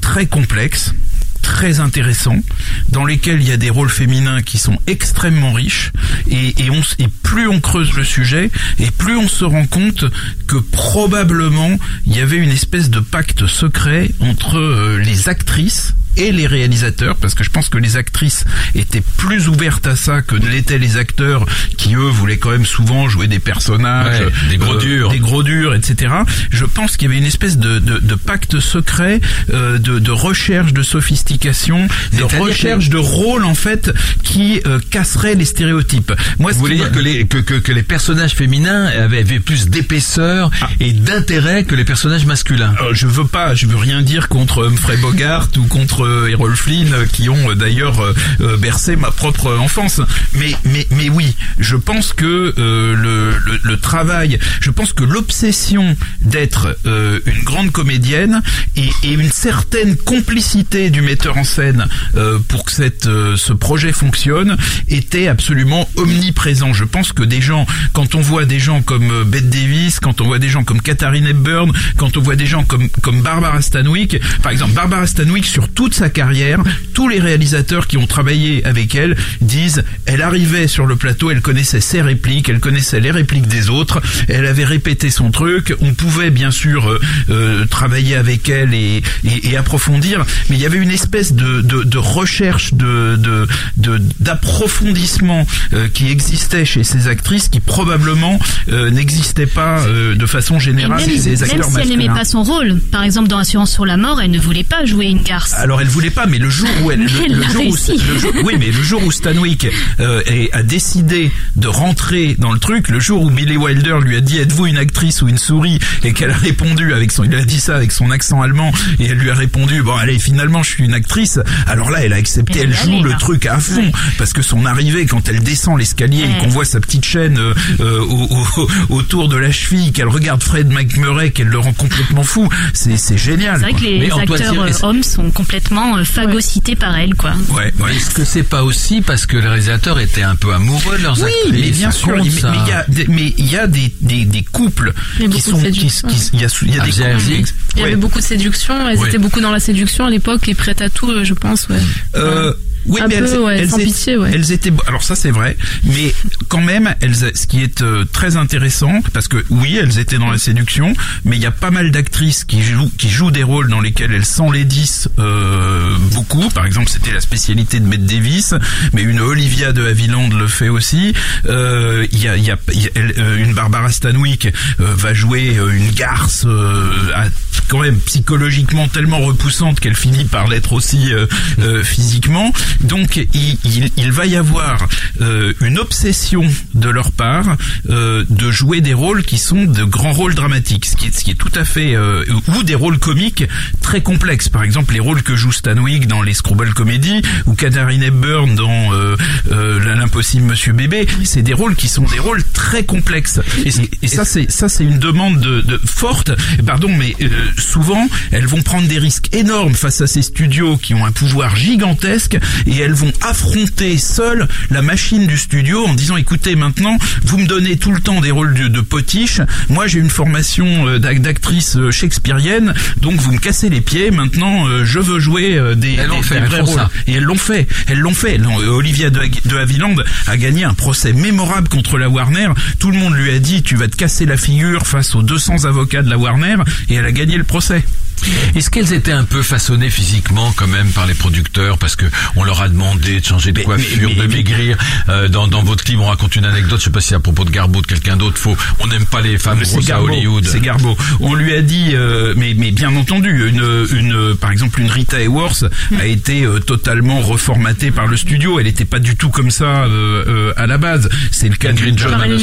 très complexes, très intéressants, dans lesquels il y a des rôles féminins qui sont extrêmement riches, et plus on creuse le sujet, et plus on se rend compte que probablement il y avait une espèce de pacte secret entre euh, les actrices et les réalisateurs, parce que je pense que les actrices étaient plus ouvertes à ça que ne l'étaient les acteurs, qui eux voulaient quand même souvent jouer des personnages, Ouais, des gros durs. des gros durs, etc. Je pense qu'il y avait une espèce de, de, de pacte secret, euh, de, de recherche de sophistication, de recherche de rôle en fait qui euh, casserait les stéréotypes. Moi, Vous voulez dire que les, que, que, que les personnages féminins avaient, avaient plus d'épaisseur Ah. et d'intérêt que les personnages masculins? Euh, je veux pas, je veux rien dire contre Humphrey Bogart ou contre autres euh, Errol Flynn euh, qui ont euh, d'ailleurs bercé ma propre enfance. Mais mais mais oui, je pense que euh, le, le le travail, je pense que l'obsession d'être euh, une grande comédienne et, et une certaine complicité du metteur en scène euh, pour que cette ce projet fonctionne était absolument omniprésent. Je pense que des gens, quand on voit des gens comme Bette Davis, quand on voit des gens comme Katharine Hepburn, quand on voit des gens comme comme Barbara Stanwyck, par exemple Barbara Stanwyck sur toute sa carrière, tous les réalisateurs qui ont travaillé avec elle disent elle arrivait sur le plateau, elle connaissait ses répliques, elle connaissait les répliques des autres, elle avait répété son truc, on pouvait bien sûr euh, euh, travailler avec elle et, et, et approfondir, mais il y avait une espèce de, de, de recherche de d'approfondissement euh, qui existait chez ces actrices qui probablement euh, n'existait pas euh, de façon Et générale même, chez les même acteurs si elle n'aimait pas son rôle, par exemple dans Assurance sur la mort, elle ne voulait pas jouer une garce. Alors elle voulait pas, mais le jour où elle, le, elle le l'a jour où, réussi. le jour- oui, mais le jour où Stanwyck euh, a décidé de rentrer dans le truc, le jour où Billy Wilder lui a dit êtes-vous une actrice ou une souris? Et qu'elle a répondu avec son, il a dit ça avec son accent allemand et elle lui a répondu bon allez finalement je suis une actrice. Alors là elle a accepté, Elle joue le là. truc à fond Ouais. parce que son arrivée quand elle descend l'escalier et qu'on voit sa petite chaîne euh, euh, au- au- autour de la cheville, qu'elle regarde Fred McMurray, qu'elle le rend complètement fou, c'est c'est génial. C'est vrai que les Mais acteurs euh, hommes sont complètement phagocytés par elle, quoi. Ouais, ouais. Est-ce que c'est pas aussi parce que les réalisateurs étaient un peu amoureux de leurs Oui, actrices mais bien sûr, compte, mais il y a, des- mais il y a des, des, des couples Il y a qui sont, il y a, il y a Ah, des couples. Il y avait beaucoup de séduction, elles Ouais. étaient beaucoup dans la séduction à l'époque et prêtes à tout, euh, je pense, ouais. Euh, oui, Un mais peu, elles, ouais, elles sans étaient- pitié, ouais. elles étaient, alors ça c'est vrai, mais quand même, elles, ce qui est euh, très intéressant, parce que oui, elles étaient dans la séduction, mais il y a pas mal d'actrices qui jouent, qui jouent des rôles dans lesquels elles s'enlaidissent euh, beaucoup. Par exemple, c'était la spécialité de Bette Davis, mais une Olivia de Havilland le fait aussi. Euh, Il y a, y a, y a- elle, euh, une Barbara Stanwyck euh, va jouer une garce euh, à- quand même psychologiquement tellement repoussante qu'elle finit par l'être aussi physiquement. Donc il, il, il va y avoir euh, une obsession de leur part euh, de jouer des rôles qui sont de grands rôles dramatiques, ce qui est, ce qui est tout à fait euh, ou des rôles comiques très complexes. Par exemple, les rôles que joue Stanwyck dans les Screwball Comedy ou Katharine Hepburn dans euh, euh, l'impossible Monsieur Bébé, c'est des rôles qui sont des rôles très complexes. Et, ça, c'est ça, c'est une demande de, de forte. Pardon, mais euh, souvent, elles vont prendre des risques énormes face à ces studios qui ont un pouvoir gigantesque et elles vont affronter seules la machine du studio en disant écoutez, maintenant, vous me donnez tout le temps des rôles de, de potiche. Moi, j'ai une formation euh, d'ac- d'actrice euh, shakespearienne, donc vous me cassez les pieds. Maintenant, euh, je veux jouer des, Elles des- fait, des vrais rôles. ça. Et elles l'ont fait. Elles l'ont fait. Olivia de, de Havilland a gagné un procès mémorable contre la Warner. Tout le monde lui a dit tu vas te casser la figure face aux 200 avocats de la Warner et elle a gagné le procès. Est-ce qu'elles étaient un peu façonnées physiquement quand même par les producteurs? Parce que on leur a demandé de changer de Mais- coiffure, mais- mais- de maigrir Euh, dans, dans votre clip, on raconte une anecdote. Je sais pas si à propos de Garbo ou de quelqu'un d'autre. Faut, on n'aime pas les femmes grosses à. Hollywood. C'est Garbo. On lui a dit, euh, mais mais bien entendu, une une par exemple une Rita Hayworth a été euh, totalement reformatée par le studio. Elle n'était pas du tout comme ça euh, euh, à la base. C'est le cas Ingrid de- Bergman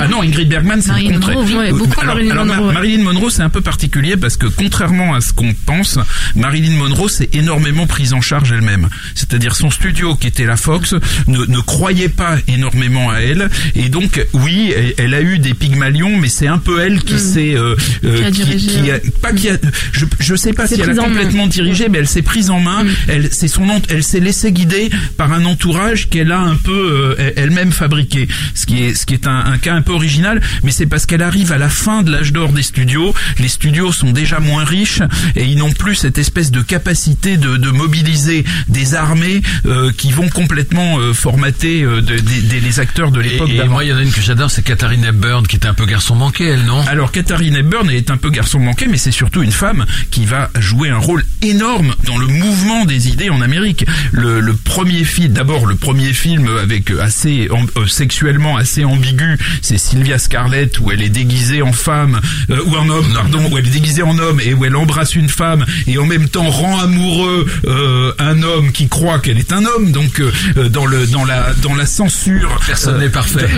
ah non, Ingrid Bergman, c'est le contraire. Monroe, oui. Ouais, beaucoup alors, Marilyn alors, Ma- Monroe, ouais. Marilyn Monroe, c'est un peu particulier parce que contrairement à ce qu'on pense, Marilyn Monroe s'est énormément prise en charge elle-même. C'est-à-dire son studio, qui était la Fox, ne, ne croyait pas énormément à elle. Et donc, oui, elle, elle a eu des pygmalions, mais c'est un peu elle qui s'est... euh, euh, Mm. Qui a dirigé, qui a- ouais. pas qui a, je, je sais pas si elle a complètement dirigé, mais elle s'est prise en main. Mm. Elle, c'est son, elle s'est laissée guider par un entourage qu'elle a un peu euh, elle-même fabriqué. Ce qui est, ce qui est un, un cas un peu original, mais c'est parce qu'elle arrive à la fin de l'âge d'or des studios. Les studios sont déjà moins riches et ils n'ont plus cette espèce de capacité de, de mobiliser des armées euh, qui vont complètement euh, formater euh, de- des- les acteurs de Et, l'époque. et d'avant. moi, il y en a une que j'adore, c'est Katharine Hepburn, qui était un peu garçon manqué, elle, non? Alors Katharine Hepburn elle est un peu garçon manqué, mais c'est surtout une femme qui va jouer un rôle énorme dans le mouvement des idées en Amérique. Le, le premier film, d'abord le premier film avec euh, assez euh, sexuellement assez ambigu, c'est Sylvia Scarlett où elle est déguisée en femme euh, ou en homme, pardon, où elle est déguisée en homme et où elle embrasse une femme et en même temps rend amoureux euh, un homme qui croit qu'elle est un homme. Donc euh, dans le dans la dans la censure, Personne n'est parfait.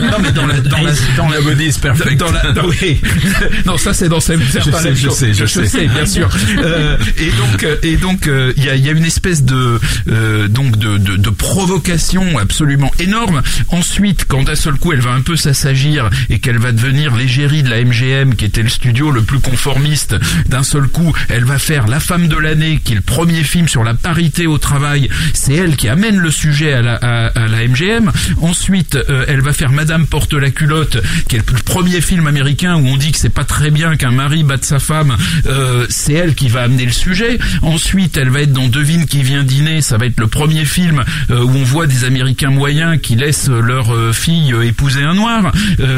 non mais dans la dans la dans la perfect. dans la dans- oui. non ça c'est dans certains sais, je sais, je sais. bien sûr Euh, et donc euh, et donc euh, il y a il y a une espèce de euh, donc de, de de provocation absolument énorme ensuite quand d'un seul coup elle va un peu s'assagir et qu'elle va devenir l'égérie de la MGM qui était le studio le plus conformiste d'un seul coup elle va faire La femme de l'année qui est le premier film sur la parité au travail. C'est elle qui amène le sujet à la à, à la MGM ensuite euh, elle va faire Madame porte la culotte qui est le premier film américain où on dit que c'est pas très bien qu'un mari batte sa femme. Euh, c'est elle qui va amener le sujet. Ensuite elle va être dans Devine qui vient dîner. Ça va être le premier film euh, où on voit des Américains moyens qui laissent leur euh, fille euh, épouser un noir.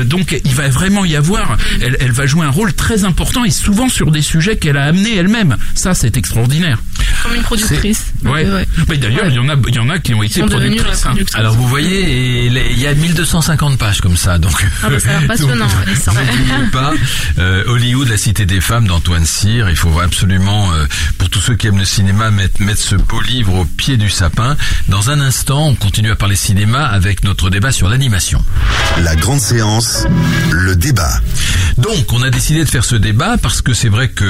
Donc il va vraiment y avoir elle, elle va jouer un rôle très important et souvent sur des sujets qu'elle a amenés elle-même ça c'est extraordinaire Comme une productrice. ouais, ouais. Mais d'ailleurs il y en a il y en a qui ont été productrices hein. productrice. Alors vous voyez, il y a 1250 pages comme ça, donc. Ah bah, ça a l'air passionnant, donc, pas euh, Hollywood, la cité des femmes d'Antoine Cyr. Il faut absolument, euh, pour tous ceux qui aiment le cinéma, mettre, mettre ce beau livre au pied du sapin. Dans un instant, on continue à parler cinéma avec notre débat sur l'animation. La grande séance, le débat. Donc, on a décidé de faire ce débat parce que c'est vrai que,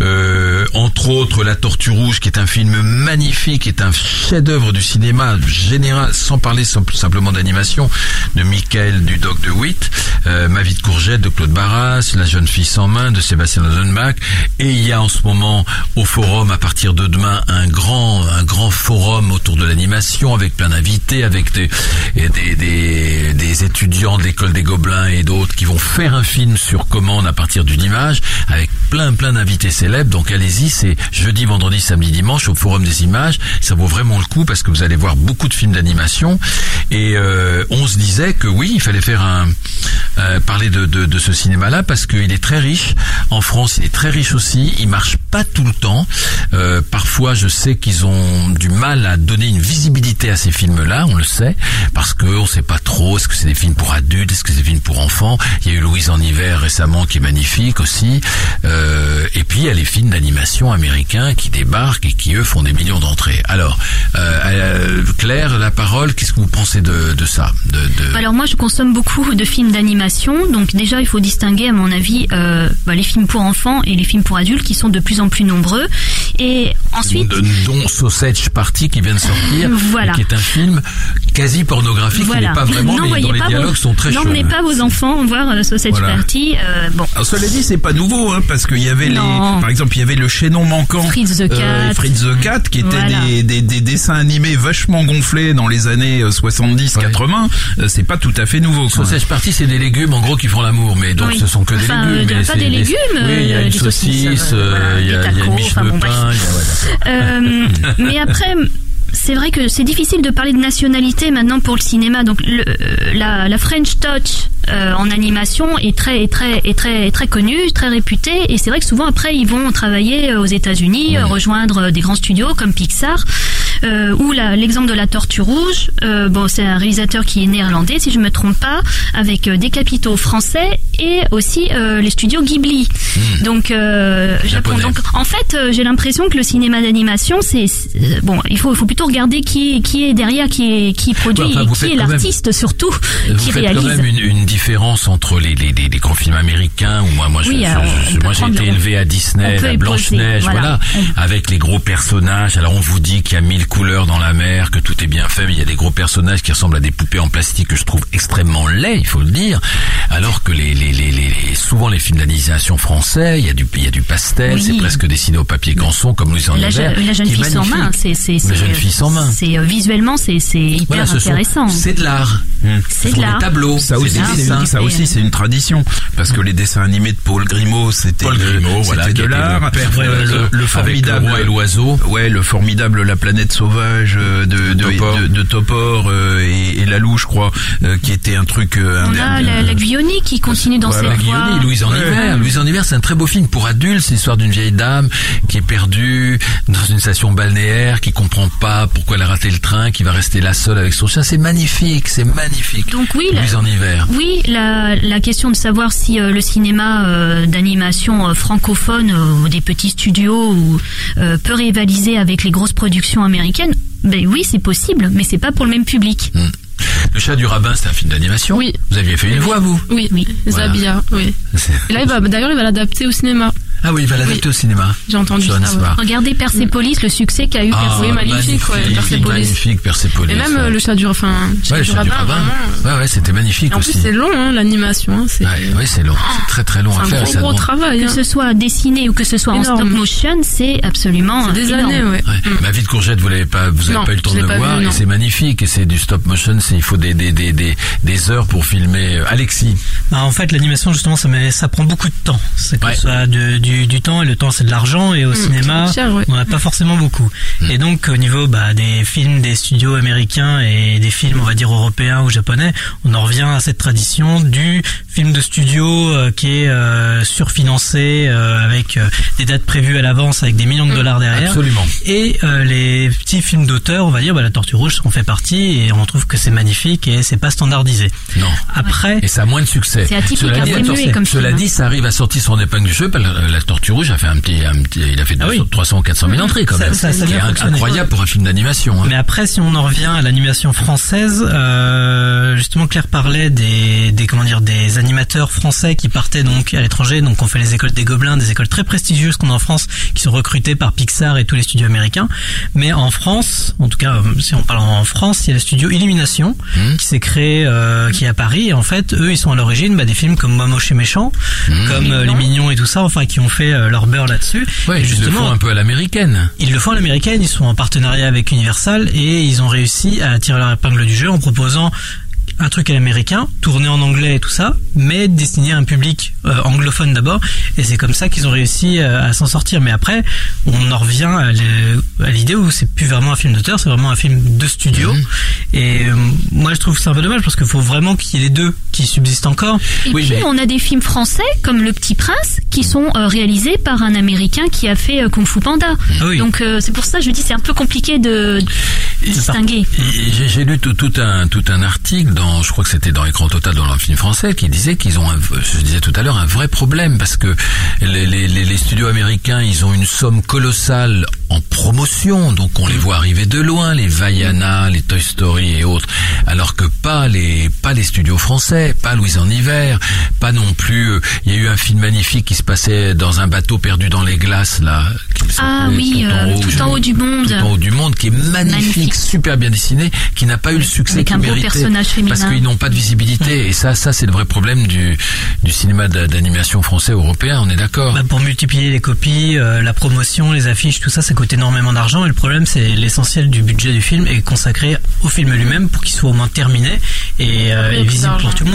euh, entre autres, La Tortue Rouge, qui est un film magnifique, est un chef-d'œuvre du cinéma général, sans parler sim- simplement d'animation, de Michael Dudoc de Witt, euh, courgette de Claude Barras, La jeune fille sans main de Sébastien Rosenbach, et il y a en ce moment au forum, à partir de demain, un grand, un grand forum autour de l'animation avec plein d'invités, avec des, des, des, des étudiants de l'école des Gobelins et d'autres qui vont faire un film sur commande à partir d'une image avec plein plein d'invités célèbres. Donc allez-y, c'est jeudi, vendredi, samedi, dimanche au Forum des images. Ça vaut vraiment le coup parce que vous allez voir beaucoup de films d'animation. Et euh, on se disait que oui, il fallait faire un euh, parler de, de, de ce cinéma-là parce qu'il est très riche. En France, il est très riche aussi. Il marche pas tout le temps. Euh, parfois, je sais qu'ils ont du mal à donner une visibilité à ces films-là. On le sait parce que on sait pas trop. Est-ce que c'est des films pour adultes Est-ce que c'est des films pour enfants Il y a eu Louise en hiver récemment qui est magnifique aussi. Euh, et puis il y a les films d'animation américains qui débarquent et qui eux font des millions d'entrées. Alors, euh, euh, Claire, la parole. Qu'est-ce que vous pensez de, de ça de, de... Alors moi je consomme beaucoup de films d'animation, donc déjà il faut distinguer à mon avis euh, bah, les films pour enfants et les films pour adultes qui sont de plus en plus nombreux. Et ensuite, dont Sausage Party qui vient de sortir, Voilà. qui est un film quasi pornographique. Il n'est pas vraiment, mais N'envoyez dont les pas dialogues vos, sont très n'emmenez pas vos enfants voir euh, Sausage Voilà. Party. euh, bon. Alors cela dit, c'est pas nouveau, hein, parce qu'il y avait Non. Les, par exemple, il y avait le chaînon manquant, Fritz the euh, Cat. Fritz the Cat, qui étaient Voilà. des, des, des dessins animés vachement gonflés dans les années 70-80. Euh, c'est pas tout à fait nouveau. Sausage Party, c'est des légumes en gros qui font l'amour, mais donc Oui. ce sont que des Enfin, légumes. euh, mais pas c'est des légumes, Oui, il y a euh, une saucisse, euh, euh, voilà, il y a, il a une tacos, miche de pain. il a- ouais, mais après, c'est vrai que c'est difficile de parler de nationalité maintenant pour le cinéma. Donc le- la, la French Touch euh, en animation est très, est très, est très, est très connue, très réputée. Et c'est vrai que souvent après ils vont travailler euh, aux États-Unis, rejoindre euh, des grands studios comme Pixar. Euh, ou l'exemple de la Tortue Rouge, euh, bon c'est un réalisateur qui est néerlandais si je me trompe pas, avec euh, des capitaux français et aussi euh, les studios Ghibli. Donc euh, Japon. Donc en fait j'ai l'impression que le cinéma d'animation c'est bon il faut il faut plutôt regarder qui est qui est derrière qui est qui produit Ouais, enfin, et qui est l'artiste surtout Vous qui faites réalise. quand même une, une différence entre les, les, les, les grands films américains où moi, moi, Oui, je- je- moi j'ai été le- élevé à Disney, à Blanche Neige, voilà. avec les gros personnages. Alors on vous dit qu'il y a mille couleurs dans la mer, que tout est bien fait, mais il y a des gros personnages qui ressemblent à des poupées en plastique que je trouve extrêmement laids, il faut le dire. Alors que les, les, les, les, les- souvent les films d'animation français, il y a du, il y a du pastel, Oui. c'est presque dessiné au papier canson comme Louise en La, hiver, je- la jeune fille sans main, c'est c'est La c'est jeune fille sans main. C'est visuellement c'est c'est hyper Voilà, ce sont- intéressant. c'est de l'art. C'est Ce de l'art. des tableaux, Ça c'est aussi, c'est ça aussi, c'est une tradition parce que les dessins animés de Paul Grimaud, c'était Paul de- Grimaud, voilà, de l'art. le le, le avec formidable le roi et l'oiseau. Ouais, le formidable La planète sauvage euh, de de Topor. de, de Topor euh, et, et Lalou, je crois, euh, qui était un truc. euh, un- On a la, la Guilloni qui continue dans Voilà, cette voie. Louise en hiver. Louise en hiver, c'est un très beau film pour adultes. C'est l'histoire d'une vieille dame qui est perdue dans une station balnéaire, qui comprend pas pourquoi elle a raté le train, qui va rester là seule avec son chien. C'est magnifique, c'est magnifique. Donc oui, la- Louise en hiver. Oui, la, la question de savoir si euh, le cinéma euh, d'animation euh, francophone euh, ou des petits studios ou, euh, peut rivaliser avec les grosses productions américaines, ben oui, c'est possible, mais c'est pas pour le même public. Le chat du rabbin, c'est un film d'animation. Oui. Vous aviez fait une voix, vous. Oui, Voilà. Zabia, oui. Et là, il va, d'ailleurs, il va l'adapter au cinéma. Ah oui, il va l'adapter au cinéma. J'ai entendu ça. Ouais. Regardez Persepolis, le succès qu'a eu Ah, oui, Persepolis. magnifique, ouais, magnifique, Persepolis. magnifique, Persepolis. Et même euh, ouais. le chat du, enfin, chat Ouais, le du chat du rabbin, rabbin. vraiment. Ouais, ouais, c'était magnifique Et en aussi. plus, c'est long, hein, l'animation. Hein, c'est Ouais, ouais, c'est long. C'est très très long c'est à un faire. gros, ça gros travail. Que hein. ce soit dessiné ou que ce soit en stop motion, c'est absolument C'est des énorme. années, ouais. Ouais. Mm. Ma vie de courgette, vous l'avez pas, vous avez Non, pas eu le temps de voir, et c'est magnifique, et c'est du stop motion, c'est, il faut des, des, des, des, des heures pour filmer. Euh, Alexis. Bah, en fait, l'animation, justement, ça, ça prend beaucoup de temps. C'est soit de- du, du temps, et le temps, c'est de l'argent, et au cinéma, cher, ouais. on n'a pas forcément beaucoup. Et donc, au niveau bah, des films des studios américains et des films, on va dire, européens ou japonais, on en revient à cette tradition du film de studio euh, qui est euh, surfinancé, euh, avec euh, des dates prévues à l'avance, avec des millions de dollars derrière. Absolument. Et euh, les petits films d'auteur, on va dire, bah, la Tortue Rouge en fait partie, et on trouve que c'est magnifique et c'est pas standardisé. Non. Après, Et ça a moins de succès. C'est atypique, Cela dit, muet comme cela film, dit, ça arrive à sortir son épingle du jeu. La, la Tortue Rouge a fait un petit, un petit il a fait Ah 200, oui. 300 ou 400 000 entrées quand Ça- même. ça- ça Ce qui vient est fonctionner. incroyable pour un film d'animation. hein. Mais après, si on en revient à l'animation française, euh, justement, Claire parlait des, des comment dire, des animateurs français qui partaient donc à l'étranger. Donc, on fait les écoles des Gobelins, des écoles très prestigieuses qu'on a en France, qui sont recrutées par Pixar et tous les studios américains. Mais en France, en tout cas, euh, si on parle en France, il y a le studio Illumination Mmh. qui s'est créé, euh, qui est à Paris. Et en fait, eux, ils sont à l'origine bah, des films comme Moi moche et méchant, Mmh. comme euh, Les Mignons et tout ça. Enfin, qui ont fait euh, leur beurre là-dessus. Ouais, Et ils le font un peu à l'américaine. ils le font à l'américaine, ils sont en partenariat avec Universal et ils ont réussi à tirer leur épingle du jeu en proposant un truc à l'américain, tourné en anglais et tout ça, mais destiné à un public euh, anglophone d'abord. Et c'est comme ça qu'ils ont réussi euh, à s'en sortir. Mais après, on en revient à l'idée où c'est plus vraiment un film d'auteur, c'est vraiment un film de studio. Mhm. Et euh, moi, je trouve ça un peu dommage parce qu'il faut vraiment qu'il y ait les deux qui subsistent encore. Et Oui, puis mais- on a des films français comme Le Petit Prince qui sont euh, réalisés par un Américain qui a fait euh, Kung Fu Panda. Oui. Donc euh, c'est pour ça que je dis c'est un peu compliqué de distinguer. J'ai lu tout, tout un tout un article dans, je crois que c'était dans Écran Total dans le film français, qui disait qu'ils ont, un, je disais tout à l'heure, un vrai problème parce que les, les studios américains, ils ont une somme colossale en promotion, donc on les voit arriver de loin, les Vaiana, les Toy Story et autres, alors que pas les pas les studios français, pas Louise en hiver, pas non plus. euh, Il y a eu un film magnifique qui se passait dans un bateau perdu dans les glaces là. qui Ah oui, Tout en euh, haut, Tout en haut du monde. Tout en haut du monde, qui est magnifique, Magnifique. super bien dessiné, qui n'a pas eu le succès Avec qu'il un beau méritait. personnage féminin. Parce qu'ils n'ont pas de visibilité. Et ça, ça c'est le vrai problème du, du cinéma d'a- d'animation français européen, on est d'accord. Bah, pour multiplier les copies, euh, la promotion, les affiches, tout ça, ça coûte énormément d'argent. Et le problème, c'est l'essentiel du budget du film est consacré au film lui-même pour qu'il soit au moins terminé et, euh, visible pour tout le monde,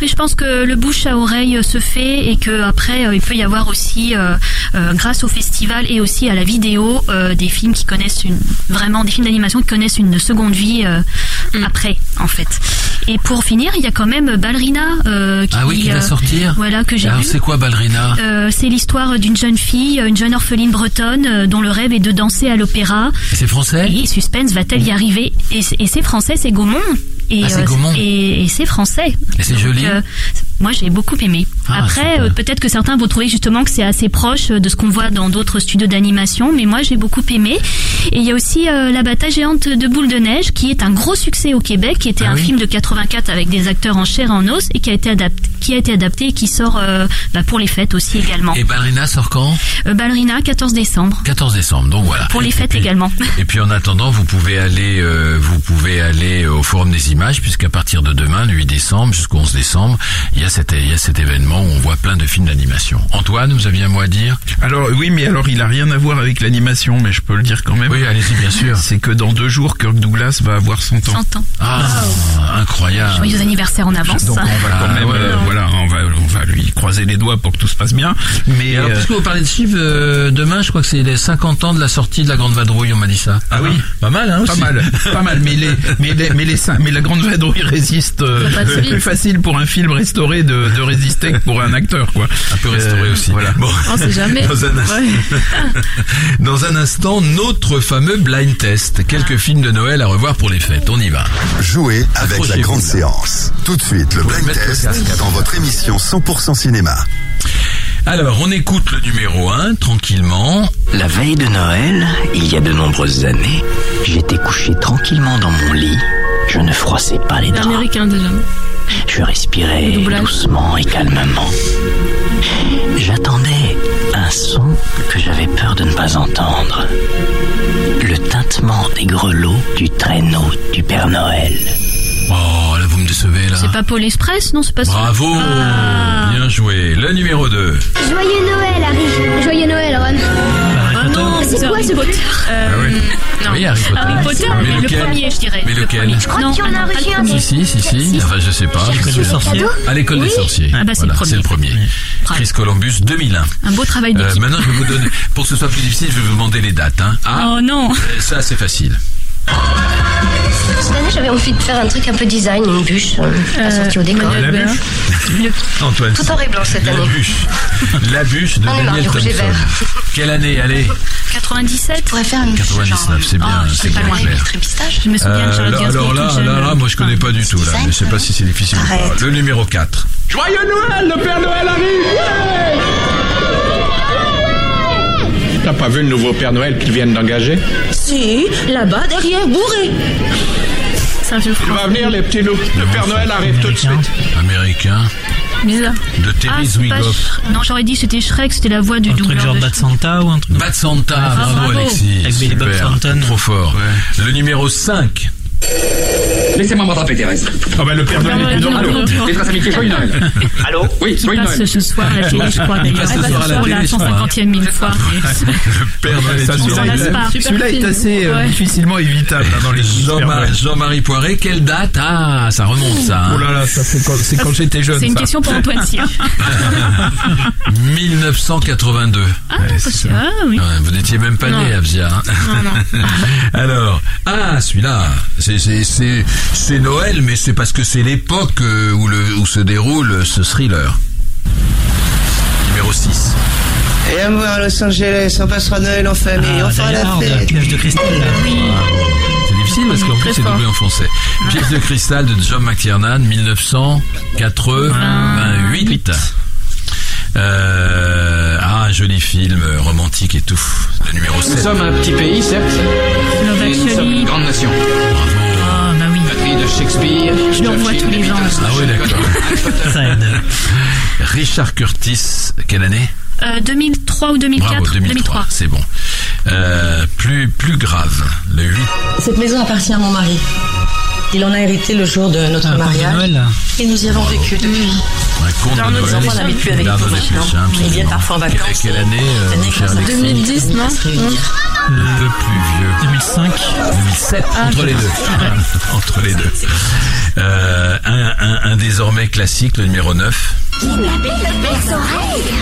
Mais je pense que le bouche à oreille euh, se fait et que après euh, il peut y avoir aussi, euh, grâce au festival et aussi à la vidéo, des films qui connaissent une vraiment des films d'animation qui connaissent une seconde vie Mm. après en fait. Et pour finir, il y a quand même Ballerina euh, qui, ah oui, qui euh, va sortir. Voilà que j'ai Alors vu. c'est quoi Ballerina? Euh, c'est l'histoire d'une jeune fille, une jeune orpheline bretonne euh, dont le rêve est de danser à l'opéra. C'est français? Et suspense, va-t-elle y arriver? Et, c'est- et c'est français, c'est Gaumont. Et, Ah, c'est euh, Gaumont. et, et c'est français. Et c'est joli euh, moi, j'ai beaucoup aimé. Ah, Après, euh, peut-être que certains vont trouver justement que c'est assez proche de ce qu'on voit dans d'autres studios d'animation, mais moi, j'ai beaucoup aimé. Et il y a aussi euh, La bataille géante de boules de neige, qui est un gros succès au Québec, qui était Ah un oui film de 84 avec des acteurs en chair et en os, et qui a été adapté, qui a été adapté et qui sort euh, bah, pour les fêtes aussi également. Et Ballerina sort quand? Euh, Ballerina, 14 décembre. 14 décembre, donc voilà. Pour les Et fêtes puis- également. Et puis en attendant, vous pouvez aller, euh, vous pouvez aller au Forum des Images, puisqu'à partir de demain, le 8 décembre jusqu'au 11 décembre, il y a cet, il y a cet événement où on voit plein de films d'animation. Antoine, vous aviez un mot à dire? Alors oui, mais alors il a rien à voir avec l'animation, mais je peux le dire quand même. Oui, allez-y, bien sûr. C'est que dans deux jours, Kirk Douglas va avoir 100 ans. 100 ans. Ah, incroyable. Joyeux anniversaire en avance. Donc on va quand même ouais, euh. Voilà, on va, on va lui croiser les doigts pour que tout se passe bien. Mais Et alors, euh, puisque vous parlez de chiffres, euh, demain, je crois que c'est les 50 ans de la sortie de la Grande Vadrouille, on m'a dit ça. Ah oui. Pas mal, hein, Pas aussi. mal, pas mal, mais les, mais les, mais les, mais la grande vadrouille résiste. euh, passe vite. plus facile pour un film restauré de, de résister que pour un acteur, quoi. Un peu restauré Euh, aussi. Voilà. Bon. On sait jamais. Dans un, Ouais. dans un instant, notre fameux blind test. Quelques films de Noël à revoir pour les fêtes. On y va. Jouez avec la grande là. séance. Tout de suite, le blind le test votre émission 100% cinéma. Alors, on écoute le numéro 1, tranquillement. La veille de Noël, il y a de nombreuses années, j'étais couché tranquillement dans mon lit. Je ne froissais pas les draps. Américain déjà. Je respirais doucement et calmement. J'attendais un son que j'avais peur de ne pas entendre. Le tintement des grelots du traîneau du Père Noël. Oh, là, vous me décevez, là. C'est pas Pôle Express, non C'est pas ça Bravo Ah. Bien joué. Le numéro 2. Joyeux Noël, Harry. Joyeux Noël, Ron. Ah non, C'est quoi Harry ce Potter Euh, Ah oui. Non. Oui, Harry Potter. Harry Potter, Mais mais le lequel premier, je dirais. Mais Le lequel premier. Je crois Non, qu'il y en a ah reçu le un. Si, si, si, si. Enfin, je sais pas. À l'école des sorciers. Ah bah, c'est le Voilà, c'est le premier. Chris Columbus 2001. Un beau travail Euh, d'équipe. maintenant, je vais vous donner, pour que ce soit plus difficile, je vais vous demander les dates. Hein. Ah, Oh non euh, ça, c'est facile. J'avais envie de faire un truc un peu design, une bûche euh, assortie au décor. La bûche. Antoine. Tout en et blanc cette La année. bûche. La bûche de On Daniel du rouge et Thompson. vert. Quelle année Allez, 97 Je pourrais faire une bûche 99, c'est bien, genre, c'est bien clair. Je me souviens de Euh, alors là, là, là, moi je connais pas du tout là, je sais pas si c'est difficile ou pas. Arrête. Le numéro 4. Joyeux Noël, le Père Noël arrive. T'as pas vu le nouveau Père Noël qu'ils viennent d'engager? Si, là-bas, derrière, bourré. Un film Il va venir, les petits loups. Le Père Noël arrive tout de suite. Américain bizarre. de Ah, Terry Zwigoff. Sh- Non, j'aurais dit c'était Shrek, c'était la voix du Un truc doubleur genre Bad. Santa ou un truc. Bad Santa, bravo, bravo. Alexis. Avec Billy Bob Thornton. trop fort. Le numéro 5. Laissez-moi m'attraper, Thérèse. Ah bah le Père Noël est plus dans Allô. l'eau. Les traces amitiés, joyeux Noël. Allô Oui, joyeux Noël. ce soir à la télé, je crois. Il passe ce soir à la télé, la je crois. 150e mille fois. Le Père toujours s'en celui-là, est assez euh, difficilement évitable hein, dans les Jean-Marie Poiré, quelle date? Ah, ça remonte ça. hein. Oh là là, c'est quand, j'étais jeune. C'est une question pour Antoine Cyr. 1982. Ah. Ah, vous n'étiez même pas né, Abzia. hein. Non, non. Alors, ah, celui-là, c'est Noël, mais c'est parce que c'est l'époque euh, où le où se déroule ce thriller. Numéro 6. Et à voir à Los Angeles, on passera Noël en famille, Ah, on fera la fête. de cristal. C'est difficile parce qu'en plus c'est doublé en français. Pièce de cristal de John McTiernan, 1988. Euh, ah, joli film, euh, romantique et tout. Le numéro Nous 7. sommes un petit pays, certes, mais nous sommes une grande nation. Ah, de Shakespeare. Je le revois tous les ans. Ah oui, d'accord. Richard Curtis, quelle année Euh, 2003 ou 2004 Bravo, 2003, c'est bon. Euh, plus, plus grave, le 8. Cette maison appartient à mon mari. Il en a hérité le jour de notre Un conte de mariage. Noël. Et nous y avons vécu depuis. Un Nos plus avec nous Ils viennent parfois en vacances. Quelle année, euh, mon cher Alexis 2010, non Peu plus vieux. 2005. 2007, entre les deux. entre les deux. Euh, un, un, un désormais classique, le numéro 9.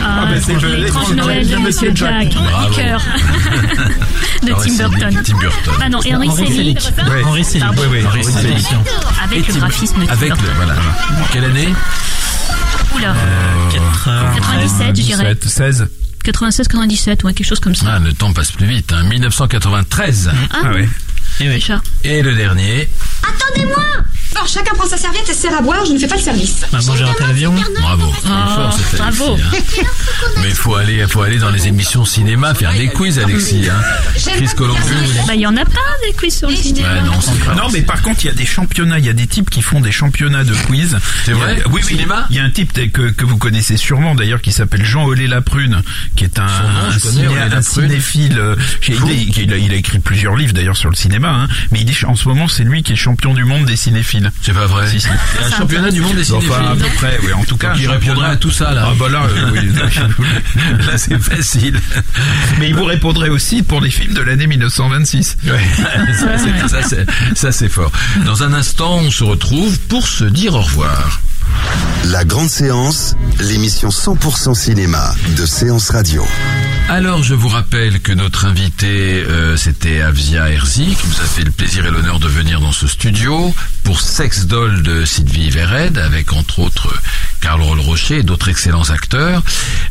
Ah, mais c'est le- l'étrange Noël de Monsieur Jack. Bravo. Cœur. de Tim Burton. Tim Burton. Bah non, Henry Henri Selick. Henri Selick. Pardon. Oui, oui, Selick. Avec Et le Tim- graphisme de Tim Avec le, Burton. voilà. Quelle année Oula. 97, quatre, je dirais. 7, 16. 96, 97, ouais, quelque chose comme ça. Ah, le temps passe plus vite. Hein. 1993. Ah ouais. Et oui. Richard. Et le dernier. Attendez-moi Bon, chacun prend sa serviette et se sert à boire, je ne fais pas le service. Maman, j'ai raté l'avion. Bravo. C'est Oh, fort, bravo. Hein. Mais il faut aller, faut aller dans les émissions cinéma faire des quiz, Alexis. Hein. Chris Columbus. Bah, il y en a pas des quiz sur le cinéma. Non, c'est pas. Non, mais par contre, il y a des championnats, il y a des types qui font des championnats de quiz. C'est a- vrai Oui, oui. Cinéma Il y a un type que, que vous connaissez sûrement d'ailleurs qui s'appelle Jean Olé Laprune, qui est un, Son nom, je un, connais, ciné- Olé un Laprune. cinéphile. euh, il, a, il a écrit plusieurs livres d'ailleurs sur le cinéma, hein, mais il est, en ce moment, c'est lui qui est champion du monde des cinéphiles. C'est pas vrai. Si, si. Il y a un championnat du monde des cinéphiles. Enfin, à peu près, oui. En tout cas, un répondrait à tout ça, là. Ah bah là, euh, oui. Là, c'est facile. Mais il vous répondrait aussi pour les films de l'année 1926. Ouais. ça, c'est fort. Dans un instant, on se retrouve pour se dire au revoir. La grande séance, l'émission 100% cinéma de Séance Radio. Alors, je vous rappelle que notre invité, euh, c'était Avia Herzi, qui nous a fait le plaisir et l'honneur de venir dans ce studio pour Sex Doll de Sylvie Vered, avec entre autres Karl Rocher et d'autres excellents acteurs.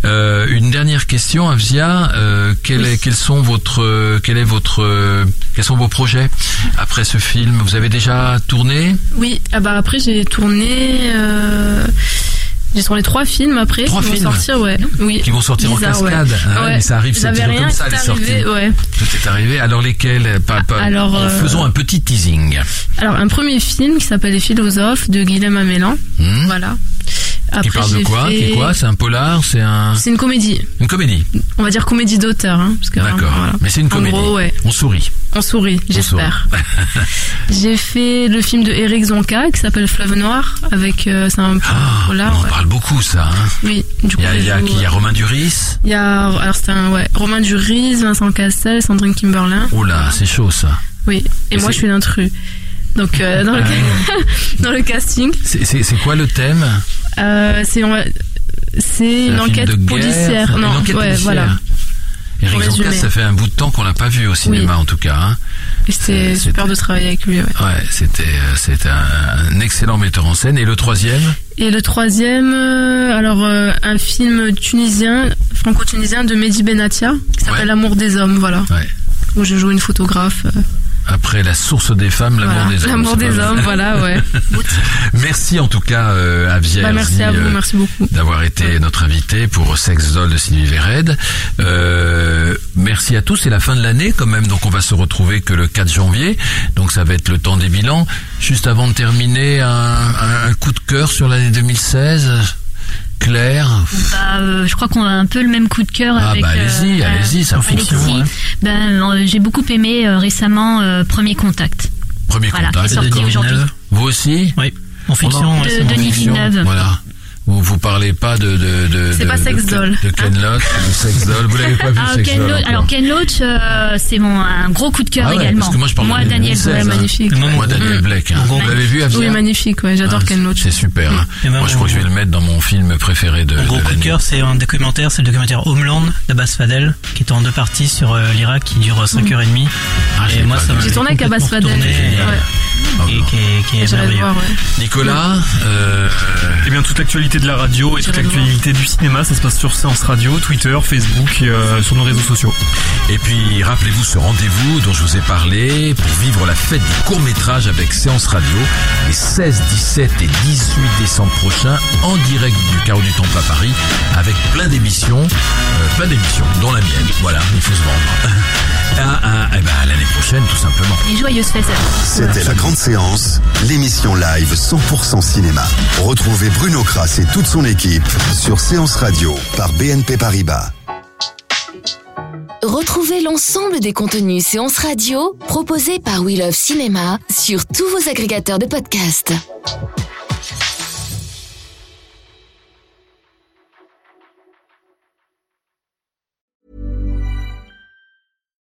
Euh, une dernière question, Avia, euh, quel est, quels sont votre, quel est votre, quels sont vos projets après ce film? Vous avez déjà tourné? Oui, ah bah après j'ai tourné. Euh... J'ai tourné trois films après Trois qui films vont sortir, ouais. Oui. Qui vont sortir Bizarre, en cascade. ouais. Ah ouais, Ouais. mais ça arrive, c'est comme ça les est sorties. arrivé, ouais. Tout est arrivé. Alors lesquels pas, pas, Alors, euh, Faisons un petit teasing. Alors un premier film qui s'appelle Les philosophes de Guilhem Amélan. Hmm. Voilà. Qui Après, parle de quoi? fait- Qui est quoi? C'est un polar C'est un C'est une comédie. une comédie. On va dire comédie d'auteur, hein, parce que D'accord. voilà. Mais c'est une En comédie. gros, ouais. On sourit. On sourit, j'espère. J'ai fait le film de Eric Zonka qui s'appelle Fleuve Noir avec euh, c'est un polar. On en ouais. parle beaucoup ça. Hein. Oui, du coup. Il y a, il y a joue, qui? Il y a. Romain Duris? Il y a alors c'est un ouais Romain Duris, Vincent Cassel, Sandrine Kimberlin. Oh là, c'est chaud ça. Oui. Et, Et moi je suis l'intrus. Donc euh, dans, le Ah. dans le casting, c'est quoi le thème? Euh, c'est une un enquête guerre, policière. une Non, enquête ouais, policière. voilà. Eric résumer. ça fait un bout de temps qu'on l'a pas vu au cinéma Oui. en tout cas. Hein. C'était super de travailler avec lui. Ouais. Ouais, c'était euh, c'était un, un excellent metteur en scène. Et le troisième? Et le troisième, euh, alors euh, un film tunisien, franco-tunisien de Mehdi Benatia, qui s'appelle L'amour des hommes, voilà. Ouais. Où je joue une photographe. euh, Après la source des femmes, l'amour voilà. des hommes. L'amour des hommes, voilà, ouais. Merci en tout cas euh, à Vierge Bah, merci à vous, merci beaucoup. d'avoir été notre invité pour Sex Doll de Sylvie Vered. Euh, merci à tous, c'est la fin de l'année quand même, donc on va se retrouver que le 4 janvier, donc ça va être le temps des bilans. Juste avant de terminer, un, un- un coup de cœur sur l'année 2016 Claire Bah, euh, je crois qu'on a un peu le même coup de cœur Ah avec. bah allez-y, euh, allez-y, ça Alexis. fonctionne. hein. Ben, euh, j'ai beaucoup aimé euh, récemment euh, Premier Contact. Premier Voilà, contact. qui est sorti aujourd'hui. Vous aussi Oui, en fiction. De. Denis fiction, Villeneuve. Voilà. Vous parlez pas de de de C'est de- pas de- Sex Doll. de Ken Loach, de Sex Doll. Vous l'avez pas vu Ah, Sex Ken Doll Loach, alors Ken Loach, euh, c'est mon un gros coup de cœur Ah ouais, également. parce que moi, je parle de Daniel 2016, Blake. hein. magnifique. Et moi, Moi, Daniel Mm. Blake. Hein. Vous l'avez vu, Oui, magnifique, ouais, j'adore Ah, Ken Loach. C'est super. Hein. Et moi, Moi, je crois que je vais le mettre dans mon film préféré de, Mon gros de coup de cœur, c'est un documentaire, c'est le documentaire Homeland d'Abbas Fadel, qui est en deux parties sur euh, l'Irak, qui dure 5h30. Ah, je et l'ai moi, pas ça m'a J'ai tourné avec Abbas Fadel. Et qui est, merveilleux. Nicolas, euh, Eh bien, toute l'actualité de la radio et toute l'actualité du cinéma, ça se passe sur Séance Radio, Twitter, Facebook, euh, sur nos réseaux sociaux. et puis rappelez-vous ce rendez-vous dont je vous ai parlé pour vivre la fête du court métrage avec Séance Radio les 16, 17 et 18 décembre prochains en direct du Carreau du Temple à Paris avec plein d'émissions, euh, plein d'émissions, dont la mienne. Voilà, il faut se vendre. Ah, ah, eh ben, à l'année prochaine, tout simplement. Et joyeuse fête à tous. C'était la grande séance, l'émission live 100% cinéma. Retrouvez Bruno Kras et toute son équipe sur Séance Radio par BNP Paribas. Retrouvez l'ensemble des contenus séances radio proposés par We Love Cinéma sur tous vos agrégateurs de podcasts.